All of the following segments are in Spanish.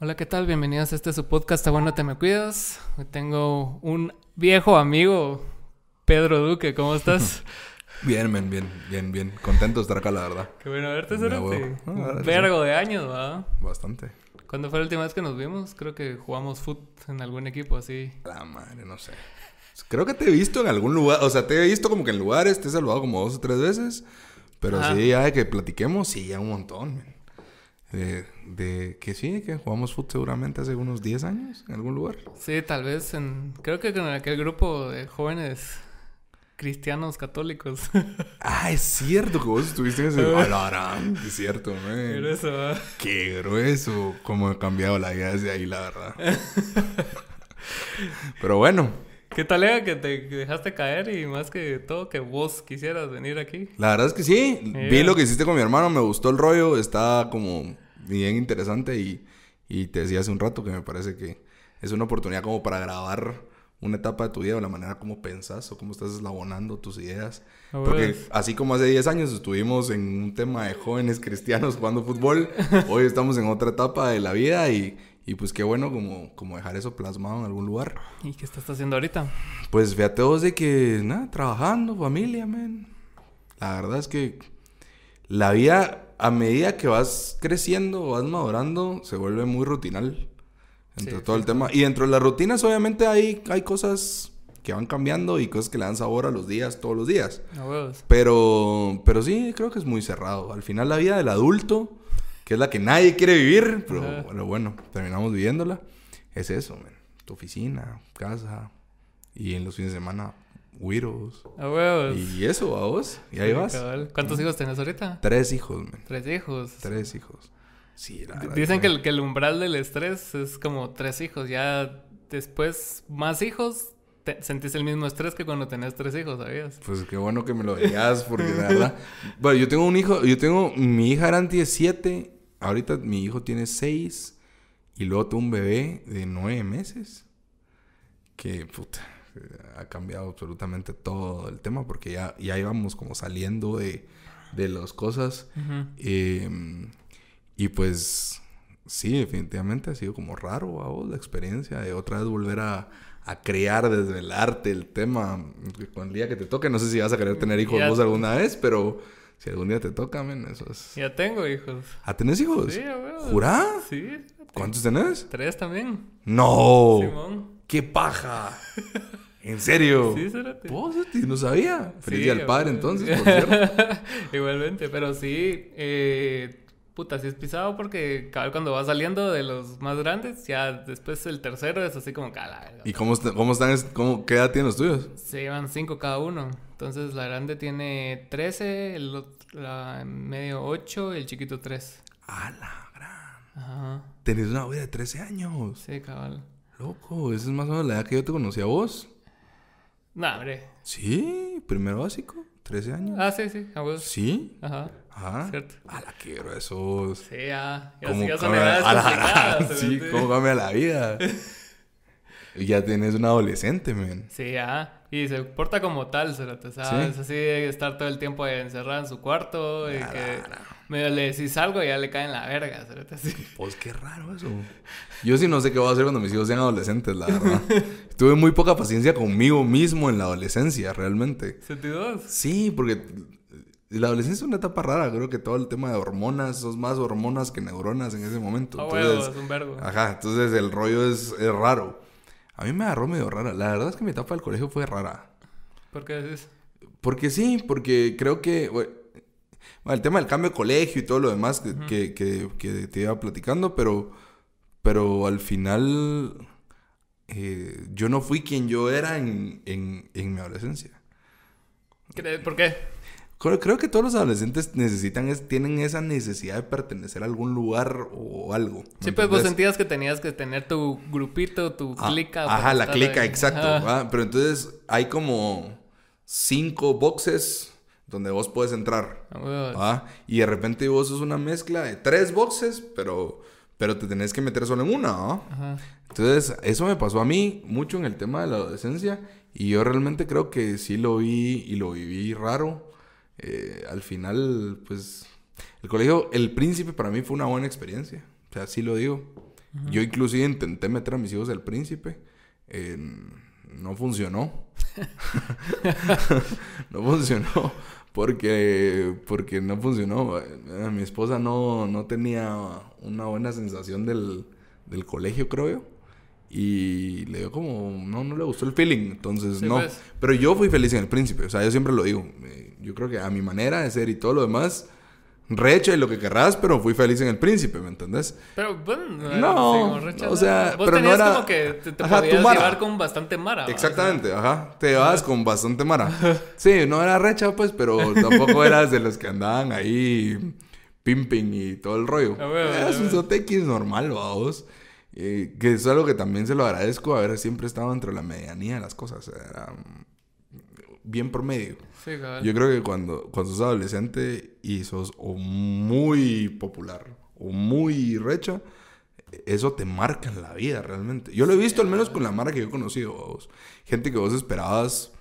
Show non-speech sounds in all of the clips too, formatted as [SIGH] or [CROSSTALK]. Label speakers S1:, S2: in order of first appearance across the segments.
S1: Hola, ¿qué tal? Bienvenidos a este su podcast, ¿Está bueno te me cuidas? Hoy tengo un viejo amigo, Pedro Duque, ¿cómo estás? [LAUGHS]
S2: Bien, men, bien, bien, bien. Contento de estar acá, la verdad.
S1: Qué bueno verte,
S2: huevo. Ah,
S1: Un vergo de años, ¿va?
S2: Bastante.
S1: ¿Cuándo fue la última vez que nos vimos? Creo que jugamos foot en algún equipo así.
S2: La madre, no sé. Creo que te he visto en algún lugar, o sea, te he visto como que en lugares, te he saludado como dos o tres veces, pero
S1: Ajá.
S2: sí, ya de que platiquemos, sí, ya un montón, men. De, de que sí, que jugamos fútbol seguramente hace unos 10 años en algún lugar.
S1: Sí, tal vez en... Creo que con aquel grupo de jóvenes cristianos católicos. [LAUGHS]
S2: Ah, es cierto que vos estuviste en ese... ¡A la gran! Es cierto,
S1: Pero
S2: men.
S1: eso, ¿va?
S2: Qué grueso. Cómo he cambiado la vida desde ahí, la verdad. [LAUGHS] pero bueno,
S1: ¿Qué tal era que te dejaste caer y más que todo que vos quisieras venir aquí?
S2: La verdad es que sí. Vi lo que hiciste con mi hermano, me gustó el rollo, está como bien interesante y, y te decía hace un rato que me parece que es una oportunidad como para grabar una etapa de tu vida o la manera como pensás o cómo estás eslabonando tus ideas.
S1: A
S2: Porque así como hace 10 años estuvimos en un tema de jóvenes cristianos jugando fútbol, [LAUGHS] hoy estamos en otra etapa de la vida y, y pues qué bueno como, como dejar eso plasmado en algún lugar.
S1: ¿Y qué estás haciendo ahorita?
S2: Pues fíjate vos de que, nada, trabajando, familia, man. La verdad es que la vida, a medida que vas creciendo, vas madurando, se vuelve muy rutinal. Entre
S1: Sí,
S2: todo el tema. Y dentro de las rutinas, obviamente, hay, hay cosas que van cambiando y cosas que le dan sabor a los días, todos los días.
S1: Huevos.
S2: Pero, pero sí, creo que es muy cerrado. Al final, la vida del adulto, que es la que nadie quiere vivir, pero
S1: Ajá.
S2: bueno, bueno, terminamos viviéndola, es eso, man. Tu oficina, casa, y en los fines de semana, güiros.
S1: A huevos.
S2: Y eso, a vos, y ahí
S1: Sí,
S2: vas.
S1: cabal. ¿Cuántos hijos tenés ahorita?
S2: Tres hijos, man.
S1: Tres hijos.
S2: Tres hijos. Sí, la verdad
S1: Dicen que el, que el umbral del estrés es como tres hijos. Ya después, más hijos, te- sentís el mismo estrés que cuando tenés tres hijos, ¿sabías?
S2: Pues qué bueno que me lo digas, porque la verdad. [LAUGHS] Bueno, yo tengo un hijo, yo tengo. Mi hija eran 17, ahorita mi hijo tiene 6, y luego tengo un bebé de 9 meses. Que, puta, ha cambiado absolutamente todo el tema, porque ya, ya íbamos como saliendo de, de las cosas. Eh, y pues, sí, definitivamente ha sido como raro vos la experiencia de otra vez volver a, a crear desde el arte el tema con el día que te toque. No sé si vas a querer tener hijos
S1: Ya.
S2: vos alguna vez, pero si algún día te toca, men, eso es.
S1: Ya tengo hijos.
S2: ¿Ah, tenés hijos?
S1: Sí.
S2: ¿Jurá?
S1: Sí.
S2: ¿Cuántos tenés?
S1: Tres también.
S2: ¡No!
S1: Simón.
S2: ¡Qué paja! ¿En serio?
S1: Sí.
S2: Eti? No sabía. Feliz
S1: Sí,
S2: día al padre, entonces, por cierto. [LAUGHS]
S1: Igualmente, pero sí, eh, puta, sí es pisado porque cabal cuando va saliendo de los más grandes, ya después el tercero es así como cala.
S2: ¿Y cómo, est- cómo están? es- Cómo, ¿Qué edad tienen los tuyos?
S1: Se llevan cinco cada uno. Entonces la grande tiene 13, el la medio 8 y el chiquito 3.
S2: ¡A la gran!
S1: Ajá.
S2: Tenés una vida de 13 años.
S1: Sí, cabal.
S2: Loco, esa es más o menos la edad que yo te conocí a vos.
S1: Nah, hombre.
S2: Sí, primero básico, 13 años.
S1: Ah, sí, sí, a vos.
S2: Sí.
S1: Ajá.
S2: Ajá.
S1: Cierto.
S2: A la que gruesos.
S1: Sí, ya. Ya,
S2: ¿Cómo
S1: ya son edades
S2: a la gran, [LAUGHS] Sí, cómo cambia la vida. Y ya tienes un adolescente, men.
S1: Sí, ya. Y se porta como tal, ¿sabes?
S2: Sí.
S1: Es así de estar todo el tiempo encerrado en su cuarto y
S2: Ah,
S1: que. Medio le decís algo y ya le cae en la verga, así.
S2: Pues qué raro eso. Yo sí no sé qué voy a hacer cuando mis hijos sean adolescentes, la verdad. Tuve muy poca paciencia conmigo mismo en la adolescencia, realmente.
S1: ¿Sentidos?
S2: Sí, porque la adolescencia es una etapa rara. Creo que todo el tema de hormonas, sos más hormonas que neuronas en ese momento.
S1: A
S2: Entonces,
S1: es un vergo.
S2: Ajá, entonces el rollo es, es raro. A mí me agarró medio rara. La verdad es que mi etapa del colegio fue rara.
S1: ¿Por qué decís?
S2: Porque sí, porque creo que... Bueno, el tema del cambio de colegio y todo lo demás que, que, que- que te iba platicando, pero, pero al final eh, yo no fui quien yo era en, en, en mi adolescencia.
S1: ¿Cre- ¿Por qué?
S2: Creo, creo que todos los adolescentes necesitan, es- tienen esa necesidad de pertenecer a algún lugar o algo. ¿me
S1: Sí, pues vos sentías que tenías que tener tu grupito, tu
S2: Ah,
S1: clica.
S2: Ajá, la clica,
S1: ahí.
S2: exacto. ¿va? Pero entonces hay como cinco boxes donde vos puedes entrar.
S1: A huevos.
S2: ¿va? Y de repente vos sos una mezcla de tres boxes, pero, pero te tenés que meter solo en una. ¿va?
S1: Ajá.
S2: Entonces, eso me pasó a mí mucho en el tema de la adolescencia. Y yo realmente creo que sí lo vi y lo viví raro. Eh, al final, pues, el colegio El Príncipe para mí fue una buena experiencia. O sea, sí lo digo. Yo inclusive intenté meter a mis hijos al príncipe. Eh, no funcionó. [LAUGHS] [LAUGHS] no funcionó. Porque, porque no funcionó. Eh, Mi esposa no, no tenía una buena sensación del, del colegio, creo yo. Y le dio como, no, no le gustó el feeling, entonces
S1: Sí,
S2: no.
S1: pues.
S2: Pero yo fui feliz en el príncipe, o sea, yo siempre lo digo. eh, Yo creo que a mi manera de ser y todo lo demás, recha y lo que querrás, pero fui feliz en el príncipe, ¿me entendés?
S1: Pero bueno,
S2: No,
S1: sí, Richard,
S2: o sea,
S1: vos
S2: pero no era-
S1: como que te, te
S2: Ajá,
S1: podías llevar con bastante mara.
S2: Exactamente, ajá. Te vas con bastante mara. Sí, no era recha, pues, pero tampoco eras de los que andaban ahí pimping y todo el rollo.
S1: A
S2: Eras
S1: a
S2: un sotequis normal, vamos. Eh, que es algo que también se lo agradezco, haber siempre estado entre la medianía de las cosas. Era mm, bien promedio.
S1: Sí, cabal.
S2: Yo creo que cuando, cuando sos adolescente y sos o muy popular o muy recha, eso te marca en la vida realmente. Yo lo he visto al menos con la mara que yo he conocido. vos. Gente que vos esperabas,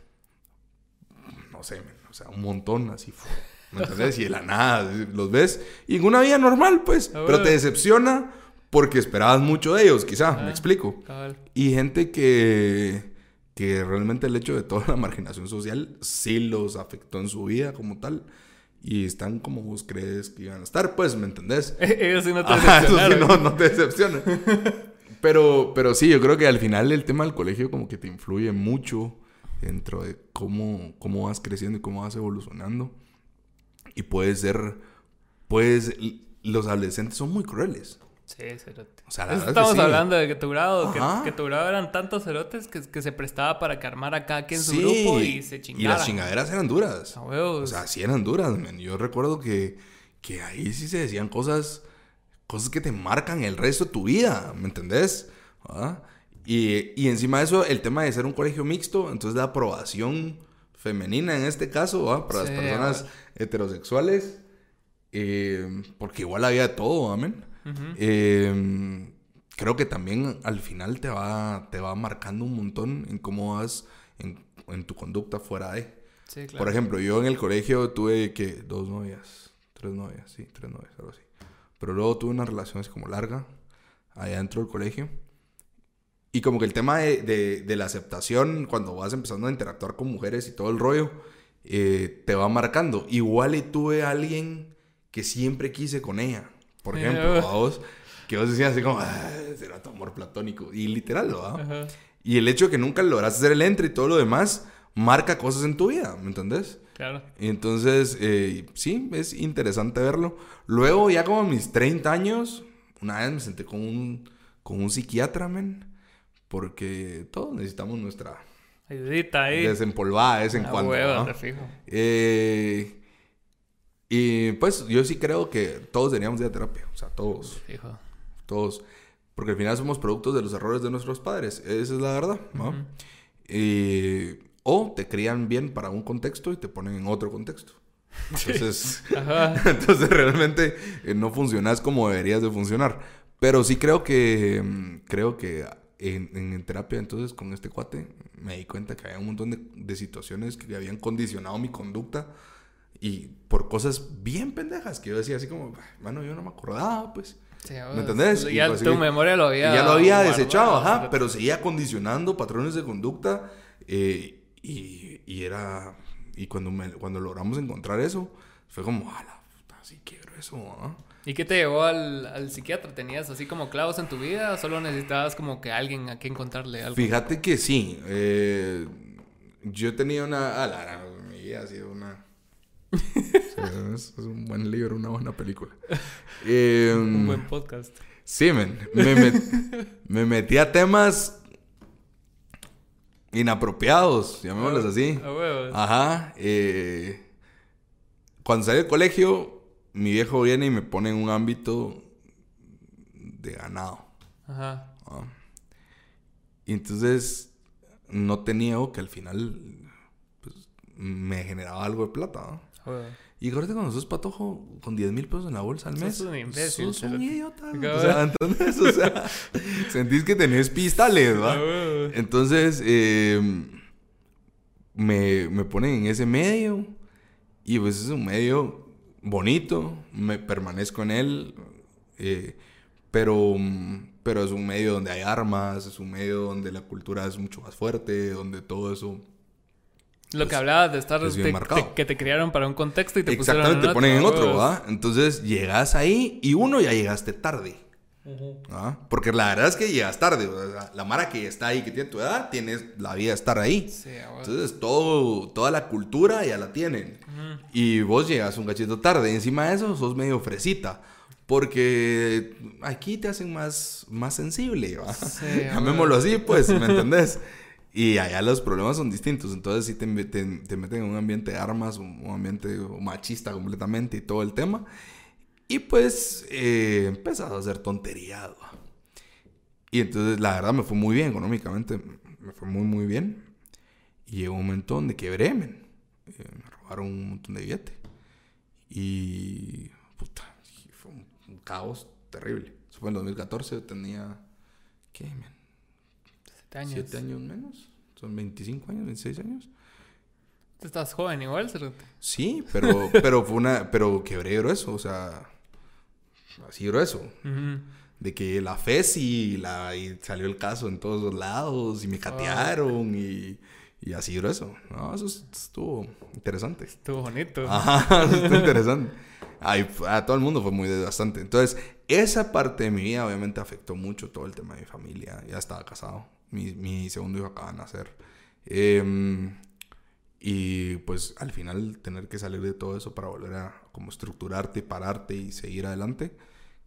S2: no sé, o sea, un montón así. fu- ¿Me entendés? Y de la nada, los ves y en una vida normal, pues.
S1: Ah,
S2: Pero te
S1: bueno.
S2: decepciona porque esperabas mucho de ellos, quizá, me
S1: Ah.
S2: explico.
S1: Cabal.
S2: Y gente que, que realmente el hecho de toda la marginación social sí los afectó en su vida como tal. Y están como vos crees que iban a estar, pues, ¿me entendés? [LAUGHS]
S1: Ellos sí no te
S2: Ajá, eso sí, no, no te decepciona. [LAUGHS] pero, pero sí, yo creo que al final el tema del colegio como que te influye mucho dentro de cómo, cómo vas creciendo y cómo vas evolucionando. Y puede ser, pues, los adolescentes son muy crueles.
S1: Sí, cerote.
S2: O sea, la verdad es que
S1: Estamos
S2: sí.
S1: hablando de que tu grado, que,
S2: Ajá.
S1: que tu grado eran tantos cerotes que, que se prestaba para que armara cada quien su
S2: Sí,
S1: grupo y se chingara.
S2: las chingaderas eran duras.
S1: A huevos.
S2: O sea, sí eran duras, man. Yo recuerdo que, que ahí sí se decían cosas, cosas que te marcan el resto de tu vida, ¿me entendés? ¿Ah? Y, y encima de eso, el tema de ser un colegio mixto, entonces la aprobación femenina en este caso, ¿va? Para
S1: Sí,
S2: las personas
S1: ah.
S2: heterosexuales, eh, porque igual había de todo, amén.
S1: Ujú.
S2: Eh, creo que también al final te va, te va marcando un montón en cómo vas en, en tu conducta fuera de.
S1: Sí, claro.
S2: Por ejemplo, yo en el colegio tuve que dos novias, tres novias, sí, tres novias, algo así. Pero luego tuve una relación así como larga, allá dentro del colegio. Y como que el tema de, de- de la aceptación, cuando vas empezando a interactuar con mujeres y todo el rollo, eh, te va marcando. Igual y tuve a alguien que siempre quise con ella. Por ejemplo, a vos, que vos decías así como, "Ah, será tu amor platónico. Y literal. Y el hecho de que nunca lograste hacer el entre y todo lo demás, marca cosas en tu vida, ¿me entendés?
S1: Claro.
S2: Y entonces, eh, sí, es interesante verlo. Luego, ya como a mis 30 años, una vez me senté con un, con un psiquiatra, men. Porque todos necesitamos nuestra
S1: Ayudita ahí.
S2: desempolvada de vez en cuando.
S1: huevo,
S2: ¿no?
S1: te fijo.
S2: Eh, y pues yo sí creo que todos deberíamos ir a terapia. O sea, todos,
S1: Fijo.
S2: todos. Porque al final somos productos de los errores de nuestros padres. Esa es la verdad, ¿no?
S1: Ujú.
S2: Eh, o te crían bien para un contexto y te ponen en otro contexto. [LAUGHS] Entonces,
S1: Ajá. [LAUGHS]
S2: entonces realmente eh, no funcionas como deberías de funcionar. Pero sí creo que mm, creo que en, en terapia entonces con este cuate me di cuenta que había un montón de, de situaciones que habían condicionado mi conducta y por cosas bien pendejas que yo decía así como, bueno, yo no me acordaba, pues.
S1: Sí,
S2: ¿Me entendés? Y
S1: Ya
S2: pues,
S1: tu memoria lo
S2: Y
S1: había.
S2: ya lo había
S1: guardado,
S2: desechado, ajá, pero seguía condicionando patrones de conducta eh, y, y era... Y cuando, me- cuando logramos encontrar eso, fue como, a la puta, sí quiero eso, ¿ah?".
S1: ¿Y qué te llevó al, al psiquiatra? ¿Tenías así como clavos en tu vida o solo necesitabas como que alguien a quien contarle algo?
S2: Fíjate que sí, eh, yo tenía una... A la, la- mi vida ha sido una... [LAUGHS] Es, es un buen libro, una buena película. [LAUGHS] Eh,
S1: Un buen podcast.
S2: Sí, men. Me, met- [LAUGHS] me metí a temas inapropiados, llamémoslos así.
S1: A huevos.
S2: Ajá. eh, cuando salí del colegio, mi viejo viene y me pone en un ámbito de ganado.
S1: Ajá.
S2: ¿ah? Y entonces no tenía niego que al final pues, me generaba algo de plata. ¿ah? Y ahorita cuando sos patojo con 10 mil pesos en la bolsa al
S1: Sos
S2: mes,
S1: un imbécil,
S2: sos un idiota. O sea, ¿entendés? O sea, sentís que tenés pistales, ¿va?
S1: huevos.
S2: Entonces, eh, me, me ponen en ese medio y pues es un medio bonito, me permanezco en él, eh, pero, pero es un medio donde hay armas, es un medio donde la cultura es mucho más fuerte, donde todo eso...
S1: Lo que
S2: pues,
S1: hablabas de estar...
S2: es marcado.
S1: de- que te criaron para un contexto y te pusieron
S2: Exactamente,
S1: en
S2: te ponen en otro. ¿va? Entonces llegas ahí y uno ya llegaste tarde. ¿va? Porque la verdad es que llegas tarde. o sea, la Mara que está ahí, que tiene tu edad, tienes la vida de estar ahí.
S1: Sí.
S2: Entonces todo, toda la cultura ya la tienen. Y vos llegas un cachito tarde. Encima de eso, sos medio fresita. Porque aquí te hacen más, más sensible, ¿va?
S1: Sí, [LAUGHS]
S2: Llamémoslo así, pues, ¿me entendés? [LAUGHS] Y allá los problemas son distintos. Entonces sí te, te, te meten en un ambiente de armas, un, ambiente machista completamente y todo el tema. Y pues eh, a hacer tonterías. ¿va? Y entonces la verdad me fue muy bien económicamente. Me fue muy, muy bien. Y llegó un momento donde quebré, men. Eh, me robaron un montón de billetes. Y... Puta, fue un, caos terrible. Eso fue en 2014. Yo tenía... ¿Qué?
S1: Siete años.
S2: ¿Siete años menos? Son 25 años, 26 años.
S1: Tú Estás joven igual, cerote.
S2: Sí, pero, [LAUGHS] pero fue una... Pero quebré grueso, o sea... Así grueso.
S1: Ujú.
S2: De que la FES y, la, y salió el caso en todos los lados y me catearon y, y así grueso. No, eso es- estuvo interesante.
S1: Estuvo bonito.
S2: Ajá, [LAUGHS] eso estuvo [LAUGHS] interesante. Ay, a todo el mundo fue muy desgastante. Entonces, esa parte de mi vida obviamente afectó mucho todo el tema de mi familia. Ya estaba casado. Mi, mi segundo hijo acaba de nacer. Em, y pues al final tener que salir de todo eso para volver a como estructurarte, pararte y seguir adelante,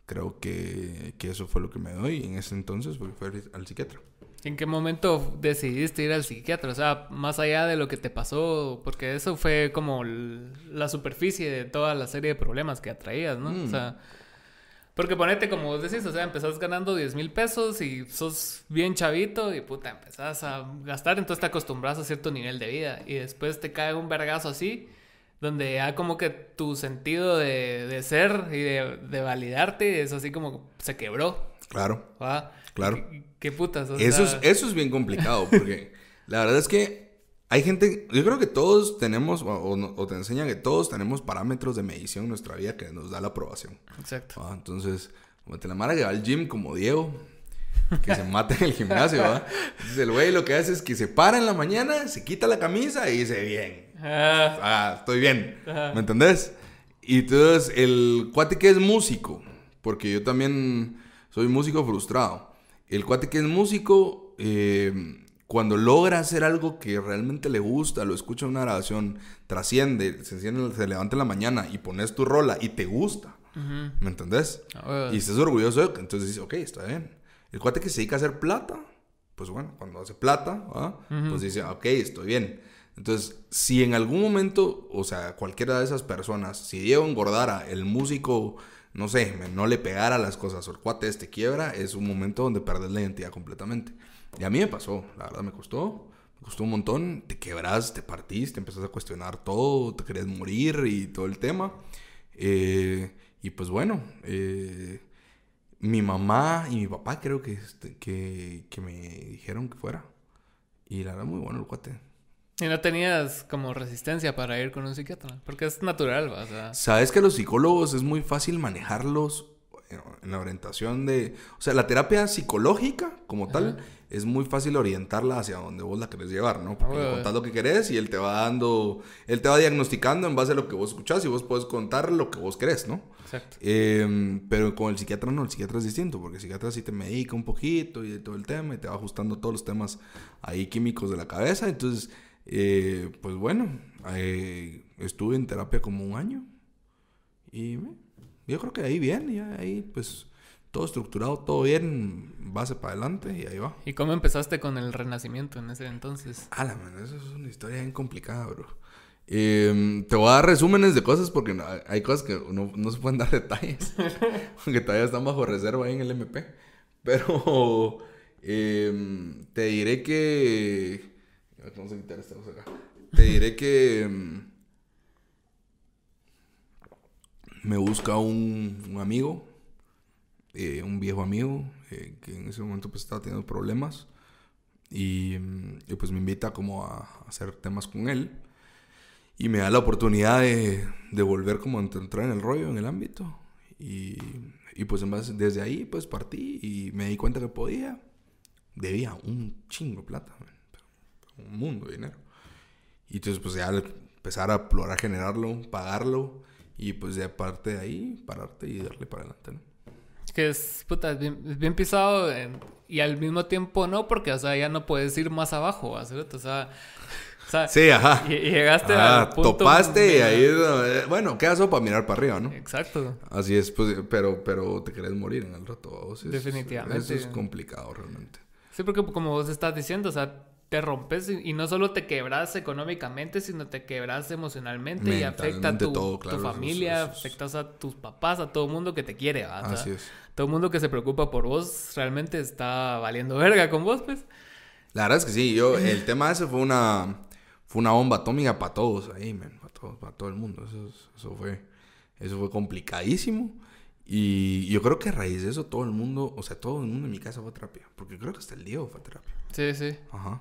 S2: creo que, que eso fue lo que me doy en ese entonces, porque fue al- psiquiatra.
S1: ¿En qué momento decidiste ir al psiquiatra? O sea, más allá de lo que te pasó, porque eso fue como la superficie de toda la serie de problemas que atraías, ¿no?
S2: Mm.
S1: O sea, porque ponete como vos decís, o sea, empezás ganando 10 mil pesos y sos bien chavito y puta, empezás a gastar, entonces te acostumbras a cierto nivel de vida y después te cae un vergazo así, donde ya como que tu sentido de, de ser y de, de validarte es así como se quebró,
S2: Claro. Claro.
S1: ¿Qué, qué putas? O
S2: Eso es,
S1: sea,
S2: eso es bien complicado porque [LAUGHS] la verdad es que hay gente, yo creo que todos tenemos, o, o o te enseñan que todos tenemos parámetros de medición en nuestra vida que nos da la aprobación.
S1: Exacto.
S2: ¿va? Entonces, te la mara que va al gym como Diego, que se mata en el gimnasio, ¿va? Entonces el güey lo que hace es que se para en la mañana, se quita la camisa y dice, bien,
S1: Ah,
S2: ah, estoy bien,
S1: Ajá.
S2: ¿me entendés? Y entonces el cuate que es músico, porque yo también soy músico frustrado, el cuate que es músico, eh, cuando logra hacer algo que realmente le gusta, lo escucha en una grabación, trasciende, se, enciende- se levanta en la mañana y pones tu rola y te gusta. ¿me entendés?
S1: Ah.
S2: Y estás orgulloso, de- entonces dices, ok, está bien. El cuate que se dedica a hacer plata, pues bueno, cuando hace plata, pues dice, ok, estoy bien. Entonces, si en algún momento, o sea, cualquiera de esas personas, si Diego engordara, el músico, no sé, no le pegara las cosas, o el cuate este quiebra, es un momento donde perdes la identidad completamente. Y a mí me pasó, la verdad me costó, me costó un montón, te quebras, te partís, te empezás a cuestionar todo, te querés morir y todo el tema. Eh, y pues bueno, eh, mi mamá y mi papá creo que, este, que, que me dijeron que fuera. Y la verdad, muy bueno el cuate.
S1: Y no tenías como resistencia para ir con un psiquiatra, porque es natural, o sea,
S2: Sabes que los psicólogos es muy fácil manejarlos en la orientación de... O sea, la terapia psicológica como tal es muy fácil orientarla hacia donde vos la querés llevar, ¿no? Porque le
S1: huevo.
S2: contás lo que querés y él te va dando... Él te va diagnosticando en base a lo que vos escuchás y vos puedes contar lo que vos querés, ¿no?
S1: exacto.
S2: Eh, pero con el psiquiatra no, el psiquiatra es distinto, porque el psiquiatra sí te medica un poquito y todo el tema y te va ajustando todos los temas ahí químicos de la cabeza. Entonces, eh, pues bueno, eh, estuve en terapia como un año y yo creo que ahí bien, ya ahí pues todo estructurado, todo bien, base para adelante y ahí va.
S1: ¿Y cómo empezaste con el renacimiento en ese entonces?
S2: Ah, la mano, eso es una historia bien complicada, bro. Eh, te voy a dar resúmenes de cosas porque no- hay cosas que no, no se pueden dar detalles. [LAUGHS] porque todavía están bajo reserva ahí en el MP. Pero eh, te diré que. Vamos a quitar esta cosa acá. Te diré que. mm, Me busca un, un amigo, eh, un viejo amigo, eh, que en ese momento pues estaba teniendo problemas. Y, pues me invita como a hacer temas con él. Y me da la oportunidad de, volver como a entrar en el rollo, en el ámbito. Y, pues en desde ahí pues partí y me di cuenta que podía. Debía un chingo de plata, un mundo de dinero. Y entonces pues ya empezar a explorar, generarlo, pagarlo y pues de parte de ahí pararte y darle para adelante.
S1: Que es, puta, es bien, es bien pisado en- y al mismo tiempo no, porque, o sea, ya no puedes ir más abajo. ¿cierto? O sea, o sea,
S2: Sí, ajá.
S1: y- y llegaste
S2: Ah,
S1: al punto...
S2: topaste y ahí, eh, bueno, queda eso para mirar para arriba, ¿no?
S1: Exacto.
S2: Así es, pues, pero, pero te querés morir en el rato. vos, es-
S1: Definitivamente.
S2: Eso es complicado realmente.
S1: Sí, porque como vos estás diciendo, o sea, te rompes y, no solo te quebras económicamente, sino te quebras emocionalmente y afecta a tu,
S2: todo, claro,
S1: familia,
S2: eso
S1: afectas a tus papás, a todo el mundo que te quiere,
S2: Así es.
S1: Todo el mundo que se preocupa por vos realmente está valiendo verga con vos, pues.
S2: La verdad es que sí, yo, el tema ese fue una, fue una bomba atómica para todos ahí, man, para todos, para todo el mundo. Eso, es- eso fue, eso fue complicadísimo. Y yo creo que a raíz de eso todo el mundo, o sea, todo el mundo en mi casa fue a terapia. Porque creo que hasta el Diego fue a terapia.
S1: Sí, sí.
S2: Ajá.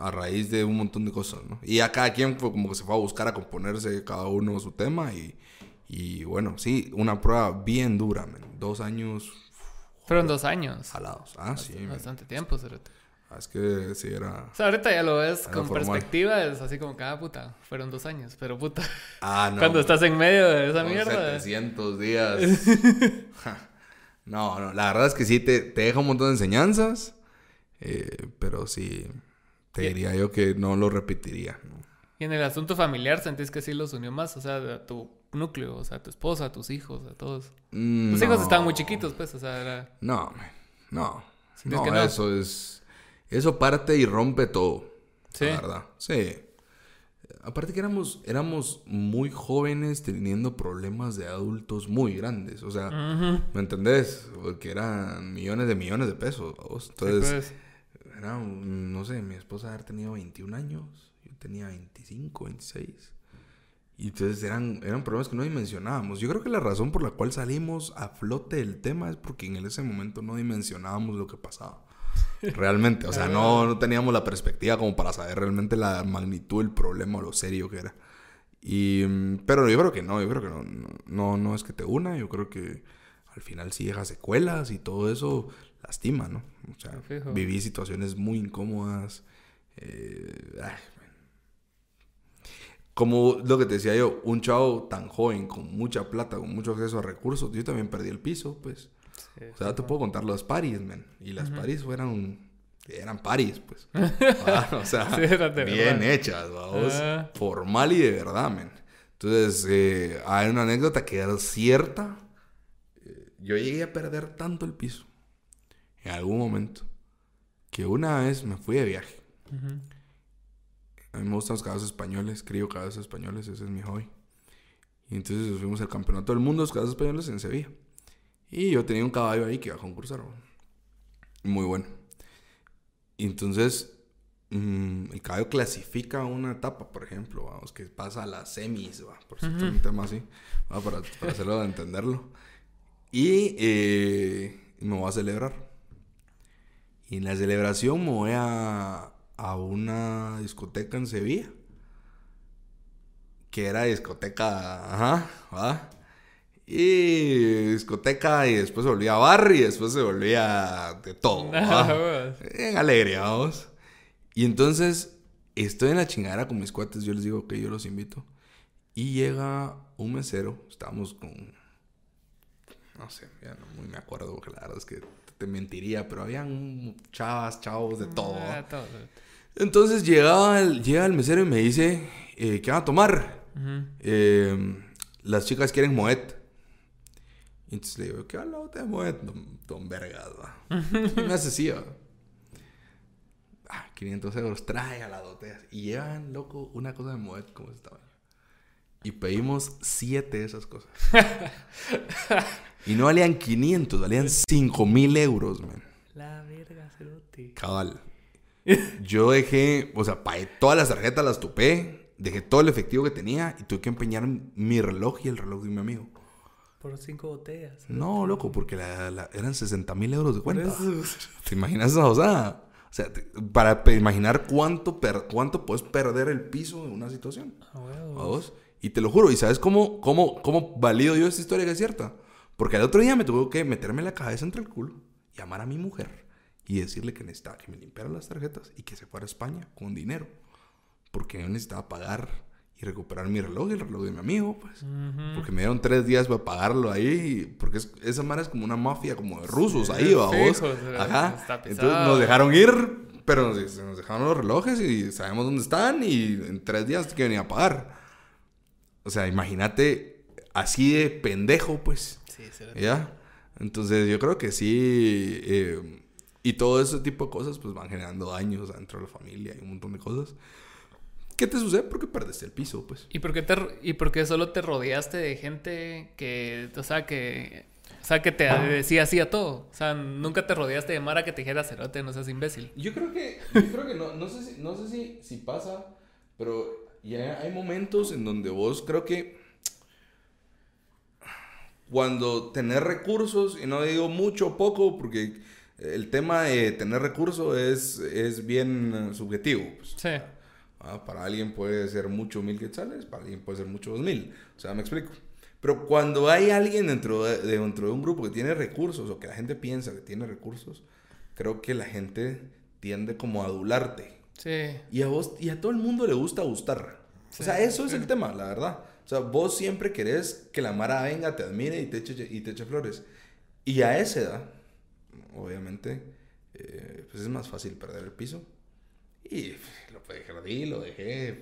S2: A raíz de un montón de cosas, ¿no? Y a cada quien fue como que se fue a buscar a componerse cada uno su tema y, y bueno, sí, una prueba bien dura, man. Dos años
S1: Fueron dos años.
S2: jalados. Ah, sí, man.
S1: Bastante tiempo, cerote.
S2: Ah, Es que sí era...
S1: O sea, ahorita ya lo ves con
S2: formal.
S1: perspectiva, es así como cada puta. Fueron dos años, pero puta.
S2: Ah, [LAUGHS] no.
S1: Cuando estás en medio de esa mierda.
S2: 700 días. [LAUGHS] No, no, la verdad es que sí te, te deja un montón de enseñanzas, eh, pero sí, te diría yo que no lo repetiría. ¿no?
S1: Y en el asunto familiar sentís que sí los unió más, o sea, a tu núcleo, o sea, a tu esposa, a tus hijos, a todos.
S2: Mm,
S1: Tus hijos
S2: no.
S1: estaban muy chiquitos, pues, o sea, era...
S2: No, man, no.
S1: ¿Sientes
S2: No,
S1: que no?
S2: eso es. Eso parte y rompe todo.
S1: Sí.
S2: La verdad. Sí. Aparte que éramos, éramos muy jóvenes teniendo problemas de adultos muy grandes. O sea. ¿me entendés? Porque eran millones de millones de pesos. ¿vos?
S1: Sí,
S2: Entonces,
S1: pues.
S2: Era, no sé, mi esposa haber tenido 21 años. Yo tenía 25, 26. Y entonces eran, eran problemas que no dimensionábamos. Yo creo que la razón por la cual salimos a flote del tema es porque en ese momento no dimensionábamos lo que pasaba. [LAUGHS] Realmente, o sea, no, no teníamos la perspectiva como para saber realmente la magnitud del problema o lo serio que era. Y, mm, pero yo creo que no, yo creo que no, no, no, no es que te una, yo creo que al final sí deja secuelas y todo eso lastima, ¿no? O sea,
S1: Fijo.
S2: viví situaciones muy incómodas. eh, ay, como lo que te decía yo, un chavo tan joven, con mucha plata, con mucho acceso a recursos, yo también perdí el piso, pues.
S1: Sí,
S2: O sea, te puedo contar los paris, man. Y las paris fueron... Eran paris, pues. [LAUGHS] Ah, o sea,
S1: Sí,
S2: bien hechas, vamos.
S1: Ah.
S2: Formal y de verdad, man. Entonces, eh, hay una anécdota que era cierta. Eh, Yo llegué a perder tanto el piso en algún momento que una vez me fui de viaje. A mí me gustan los caballos españoles, crío caballos españoles, ese es mi hobby. Y entonces nos fuimos al campeonato del mundo de los caballos españoles en Sevilla. Y yo tenía un caballo ahí que iba a concursar. Muy bueno. Y entonces mm, el caballo clasifica una etapa, por ejemplo, vamos, que pasa a las semis, va, por cierto, un tema así, va, para, para hacerlo de [LAUGHS] entenderlo. Y eh, me voy a celebrar. Y en la celebración me voy a, a una discoteca en Sevilla. Que era discoteca, ajá, ¿va? Y discoteca y después se volvía bar y después se volvía de todo. [LAUGHS] ¿va?
S1: huevos.
S2: En alegría, vamos. Y entonces estoy en la chingadera con mis cuates. Yo les digo que yo los invito. Y llega un mesero. Estábamos con. No sé, ya no muy me acuerdo. Porque la verdad es que te mentiría. Pero habían chavas, chavos, de todo. ¿va?
S1: Ah, todo.
S2: Entonces llegaba el, llega el mesero y me dice: eh, ¿Qué van a tomar? Eh, las chicas quieren Moet. Y entonces le digo, ¿qué habla de Moet? Don, don Vergas, va. [LAUGHS] Y me hace así, va. Ah, 500 euros, trae a las botellas. Y llevan, loco, una cosa de Moet como esta. Y pedimos siete de esas cosas. [LAUGHS] y no valían 500, valían 5 mil euros, man.
S1: La verga, cerote.
S2: Cabal. Yo dejé, o sea, pagué todas las tarjetas, las topé, dejé todo el efectivo que tenía y tuve que empeñar mi reloj y el reloj de mi amigo.
S1: Por cinco botellas.
S2: No, loco, porque la- la- eran 60 mil euros de cuenta. ¿Te imaginas esa osada? O sea, te- para imaginar cuánto, per- cuánto puedes perder el piso en una situación.
S1: A huevo.
S2: ¿A vos? Y te lo juro, ¿y sabes cómo, cómo, cómo valido yo esta historia que es cierta? Porque al otro día me tuvo que meterme la cabeza entre el culo, llamar a mi mujer y decirle que necesitaba que me limpiara las tarjetas y que se fuera a España con dinero. Porque yo necesitaba pagar y recuperar mi reloj y el reloj de mi amigo, pues. Porque me dieron tres días para pagarlo ahí. Porque es- esa mara es como una mafia, como de rusos ahí, ¿va vos?
S1: Fijo, o sea,
S2: Ajá. Entonces nos dejaron ir, pero nos, nos dejaron los relojes y sabemos dónde están y en tres días que venía a pagar. O sea, imagínate así de pendejo, pues.
S1: Sí, sí.
S2: ¿Ya? Entonces yo creo que sí. eh, y todo ese tipo de cosas pues van generando daños dentro de la familia y un montón de cosas. ¿Qué te sucede? Porque perdiste el piso, pues.
S1: ¿Y por qué te y por qué solo te rodeaste de gente que, o sea, que o sea, que te decía así a todo? O sea, nunca te rodeaste de Mara que te dijera cerote, no seas imbécil.
S2: Yo creo que, yo creo que no, no sé, si, no sé si, si pasa, pero ya hay momentos en donde vos creo que cuando tener recursos, y no digo mucho o poco, porque el tema de tener recursos es, es bien eh, subjetivo. pues.
S1: Sí.
S2: Ah, para alguien puede ser mucho mil quetzales, para alguien puede ser mucho dos mil. O sea, me explico. Pero cuando hay alguien dentro de, de- dentro de un grupo que tiene recursos o que la gente piensa que tiene recursos, creo que la gente tiende como a adularte.
S1: Sí.
S2: Y a vos y a todo el mundo le gusta gustar.
S1: Sí,
S2: o sea, eso es el tema, la verdad. O sea, vos siempre querés que la Mara venga, te admire y te eche, y te eche flores. Y a esa edad, obviamente, eh, pues es más fácil perder el piso. Y lo perdí, lo dejé.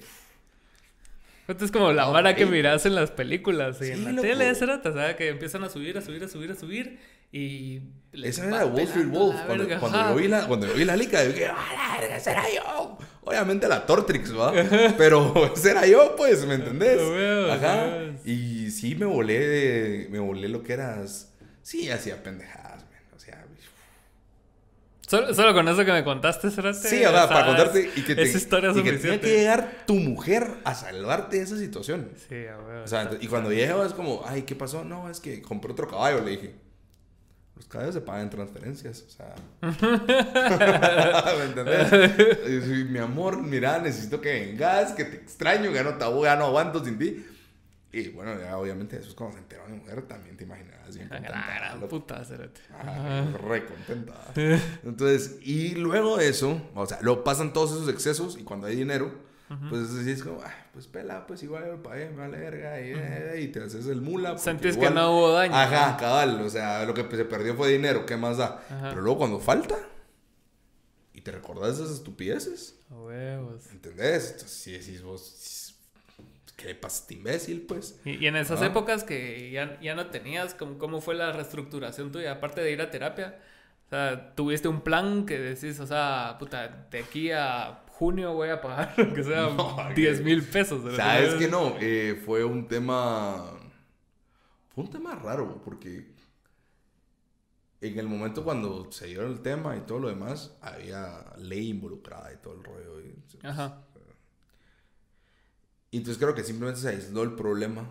S1: Esto es como la
S2: No,
S1: Mara que
S2: ey.
S1: miras en las películas y
S2: Sí,
S1: en la
S2: loco.
S1: tele, cerote, o sea, que empiezan a subir, a subir, a subir, a subir y...
S2: Esa era Wall Street Wolf. Cuando, cuando yo vi la, cuando yo vi la lica, dije, ¡ah, la verga, ese era yo! Obviamente la Tortrix, ¿va? [LAUGHS] Pero ese era yo, pues, ¿me entendés? Ajá. Y sí me volé de, me volé lo que eras. Sí, hacía pendejadas, man. O sea,
S1: Solo, solo con eso que me contaste, cerote.
S2: sí, o sea, para contarte y que, te,
S1: Esa historia
S2: y que tenía que llegar tu mujer a salvarte de esa situación.
S1: Sí, a huevo.
S2: O sea, y cuando llega es como, ay, ¿qué pasó? No, es que compré otro caballo, le dije. Los caballos se pagan en transferencias, o sea. [LAUGHS] ¿Me entendés? Y mi amor, mira, necesito que vengas, que te extraño, que no te ya no aguanto sin ti. Y bueno, ya obviamente eso es cuando se enteró mi mujer, también te imaginarás bien contenta.
S1: gran
S2: loco.
S1: puta.
S2: Ajá, re contenta. [LAUGHS] Entonces, y luego de eso, o sea, luego pasan todos esos excesos y cuando hay dinero, pues así es como, ah, pues pela, pues igual yo lo pagué, me vale verga, y, eh, y te haces el mula.
S1: Sentís que
S2: igual-
S1: no hubo daño.
S2: Ajá, cabal, o sea, lo que se perdió fue dinero, ¿qué más da?
S1: Ajá.
S2: Pero luego cuando falta y te recordás de esas estupideces,
S1: A huevos.
S2: ¿entendés? Entonces, si decís vos, ¿qué le pasa este imbécil, pues?
S1: Y, y en esas
S2: Ah.
S1: épocas que ya, ya no tenías, ¿cómo, ¿cómo fue la reestructuración tuya? Aparte de ir a terapia, o sea, tuviste un plan que decís, o sea, puta, de aquí a junio voy a pagar, [LAUGHS] que sea
S2: No, [LAUGHS]
S1: 10
S2: que-
S1: mil pesos. ¿verdad?
S2: ¿Sabes que no? Eh, fue un tema. Fue un tema raro, porque en el momento cuando se dio el tema y todo lo demás, había ley involucrada y todo el rollo. Y,
S1: Ajá.
S2: y entonces creo que simplemente se aisló el problema.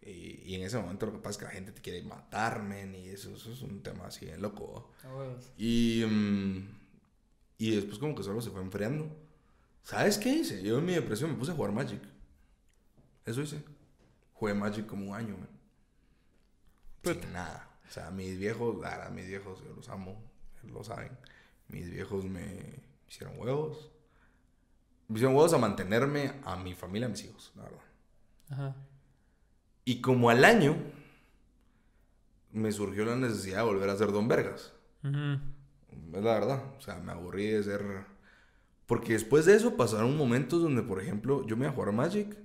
S2: Y, y en ese momento lo que pasa es que la gente te quiere matar, men, y eso, eso es un tema así de loco. ¿va?
S1: A huevos.
S2: Y, mm, y después como que solo se fue enfriando. ¿Sabes qué hice? Yo en mi depresión me puse a jugar Magic. Eso hice. Jugué Magic como un año, man.
S1: Puta.
S2: Sin nada. O sea, mis viejos, verdad, mis viejos, yo los amo, lo saben. Mis viejos me hicieron huevos. Me hicieron huevos a mantenerme a mi familia, a mis hijos, la verdad.
S1: Ajá.
S2: Y como al año, me surgió la necesidad de volver a ser Don Vergas. Es la verdad. O sea, me aburrí de ser. Porque después de eso pasaron momentos donde, por ejemplo, yo me iba a jugar Magic.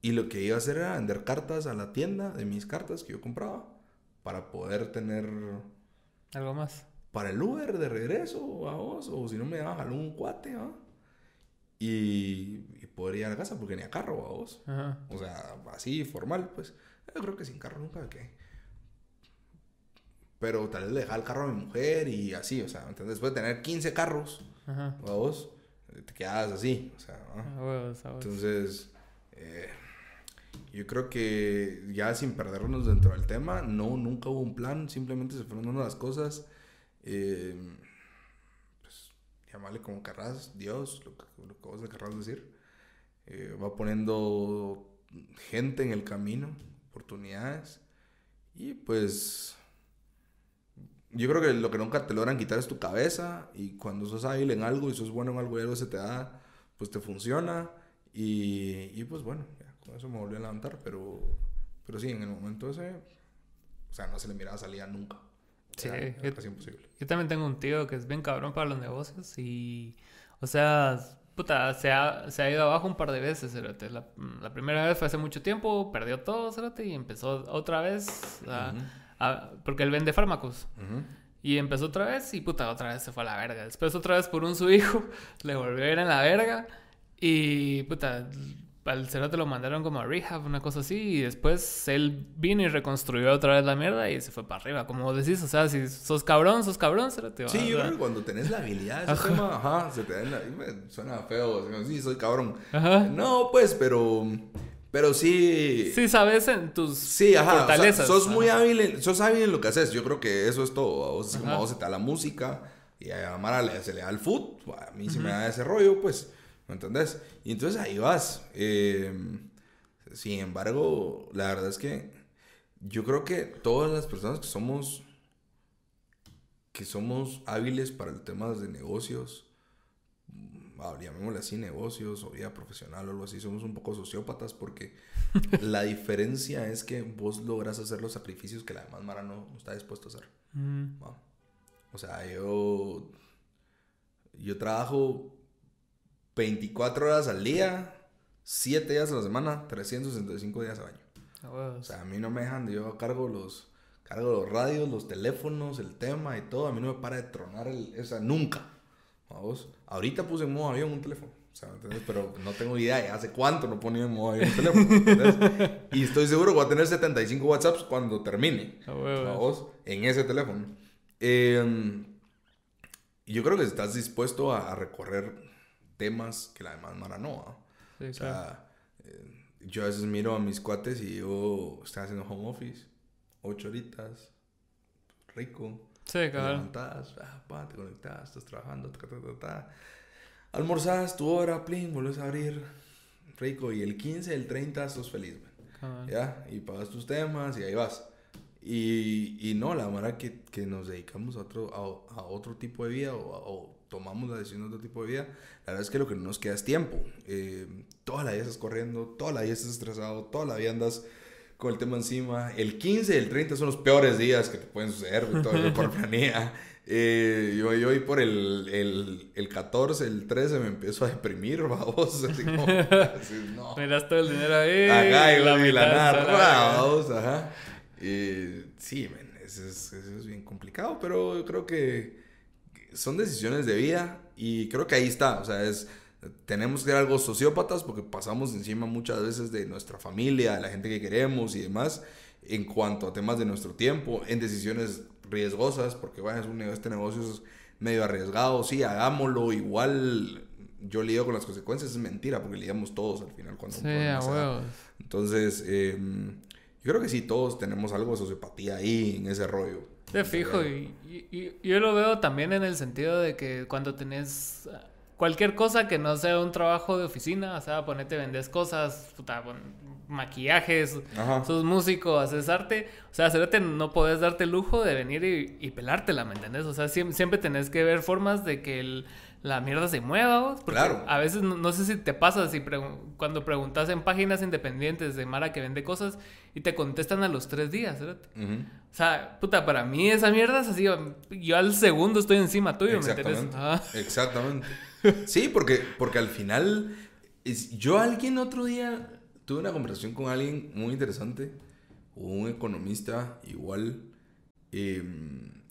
S2: Y lo que iba a hacer era vender cartas a la tienda de mis cartas que yo compraba. Para poder tener.
S1: Algo más.
S2: Para el Uber de regreso a vos. O si no me daba jalar un cuate, ¿va? Y, y poder ir a la casa porque tenía carro a vos.
S1: Ajá.
S2: O sea, así, formal, pues. Yo creo que sin carro nunca. Pero tal vez le dejaba el carro a mi mujer y así, o sea, ¿me entiendes? Después de tener 15 carros,
S1: Ajá.
S2: vos, te quedabas así, o sea, ¿no?
S1: Huevos, huevos.
S2: Entonces, eh, yo creo que ya sin perdernos dentro del tema, no, nunca hubo un plan, simplemente se fueron dando las cosas. Eh, pues, llamarle como querrás, Dios, lo que, lo que vos le querrás decir. Eh, va poniendo gente en el camino, oportunidades. Y pues yo creo que lo que nunca te logran quitar es tu cabeza y cuando sos hábil en algo y sos bueno en algo y algo se te da, pues te funciona y, y pues bueno, ya, con eso me volví a levantar, pero, pero sí, en el momento ese, o sea, no se le miraba salida nunca.
S1: Sí,
S2: Era- era
S1: yo-
S2: casi imposible.
S1: Yo también tengo un tío que es bien cabrón para los negocios y, o sea, puta, se ha, se ha ido abajo un par de veces. La, la primera vez fue hace mucho tiempo, perdió todo, cerote, y empezó otra vez, a-
S2: Ujú.
S1: A- porque él vende fármacos.
S2: Ujú.
S1: Y empezó otra vez y puta, otra vez se fue a la verga. Después otra vez por un su hijo, [LAUGHS] le volvió a ir en la verga y puta, al cerote lo mandaron como a rehab, una cosa así, y después él vino y reconstruyó otra vez la mierda y se fue para arriba, como decís, o sea, si sos cabrón, sos cabrón, cerote.
S2: Sí,
S1: va,
S2: yo creo que cuando tenés la habilidad de ese tema, ajá, se te da la- me suena feo, sí, soy cabrón.
S1: Ajá.
S2: No, pues, pero, pero sí,
S1: Sí, sabes en tus
S2: Sí, ajá. o sea,
S1: fortalezas.
S2: sos
S1: ajá.
S2: muy hábil, en, sos hábil en lo que haces. Yo creo que eso es todo. A vos, así como a vos se te da la música y a Mara se le da el foot. A mí se me da ese rollo, pues. ¿Me entendés? Y entonces ahí vas. Eh, sin embargo, la verdad es que yo creo que todas las personas que somos que somos hábiles para el tema de negocios, ah, llamémosle así, negocios o vida profesional o algo así, somos un poco sociópatas porque [LAUGHS] la diferencia es que vos logras hacer los sacrificios que la demás Mara no, no está dispuesto a hacer.
S1: Mm.
S2: O sea, yo, yo trabajo 24 horas al día, 7 días a la semana, 365 días al año. O sea, a mí no me dejan, yo cargo los, cargo los radios, los teléfonos, el tema y todo. A mí no me para de tronar el, o sea, nunca. ¿Vamos? Ahorita puse en modo avión un teléfono. Pero no tengo idea de hace cuánto no ponía en modo avión un teléfono. ¿me entiendes? y estoy seguro que voy a tener 75 WhatsApps cuando termine. En ese teléfono. Eh, y yo creo que estás dispuesto a, a recorrer temas que la demás Mara no. ¿va?
S1: Sí,
S2: O
S1: claro.
S2: sea, eh, yo a veces miro a mis cuates y yo estoy haciendo home office, ocho horitas, rico,
S1: Sí,
S2: te
S1: cabrón.
S2: levantas, ah, pa, te conectas, estás trabajando, ta, ta, ta, ta. almorzas tu hora, plin, vuelves a abrir, rico, y el 15, el 30 sos feliz, man. ¿ya? Y pagas tus temas y ahí vas. Y, y no, la manera que, que nos dedicamos a otro, a, a otro tipo de vida o, o tomamos la decisión de otro tipo de vida, la verdad es que lo que no nos queda es tiempo. Eh, toda la vida estás corriendo, toda la vida estás estresado, toda la vida andas con el tema encima. El 15 y el 30 son los peores días que te pueden suceder, güey, todavía por [LAUGHS] planea. Eh, yo, yo voy por el, el, el 14, el 13 me empiezo a deprimir, [LAUGHS] vamos. Así como, así, no.
S1: Miras todo el dinero ahí.
S2: Acá y la
S1: está la.
S2: Vamos, ajá. Eh, sí, men, eso es, eso es bien complicado, pero yo creo que son decisiones de vida y creo que ahí está. O sea, es, tenemos que ser algo sociópatas porque pasamos encima muchas veces de nuestra familia, de la gente que queremos y demás, en cuanto a temas de nuestro tiempo, en decisiones riesgosas, porque bueno, es un, este negocio es medio arriesgado, sí, hagámoslo, igual yo lidio con las consecuencias, es mentira, porque lidiamos todos al final cuando
S1: Sí, a.
S2: Entonces, eh, yo creo que sí, todos tenemos algo de sociopatía ahí en ese rollo.
S1: De fijo, y, y- y yo lo veo también en el sentido de que cuando tenés cualquier cosa que no sea un trabajo de oficina, o sea, ponete, vendes cosas, puta, pon- maquillajes,
S2: Ajá.
S1: sos músico, haces arte, o sea, cerote, no podés darte el lujo de venir y, y pelártela, ¿me entendés? O sea, siempre, siempre tenés que ver formas de que el- la mierda se mueva, ¿vos? Porque
S2: Claro.
S1: A veces, no, no sé si te pasa, si pregu- cuando preguntas en páginas independientes de Mara que vende cosas y te contestan a los tres días, cerote.
S2: Ujú.
S1: O sea, puta, para mí esa mierda es así. Yo al segundo estoy encima tuyo, ¿me entiendes?
S2: Exactamente.
S1: Ah,
S2: Exactamente. Sí, porque, porque al final, es- yo alguien otro día tuve una conversación con alguien muy interesante, un economista igual, eh,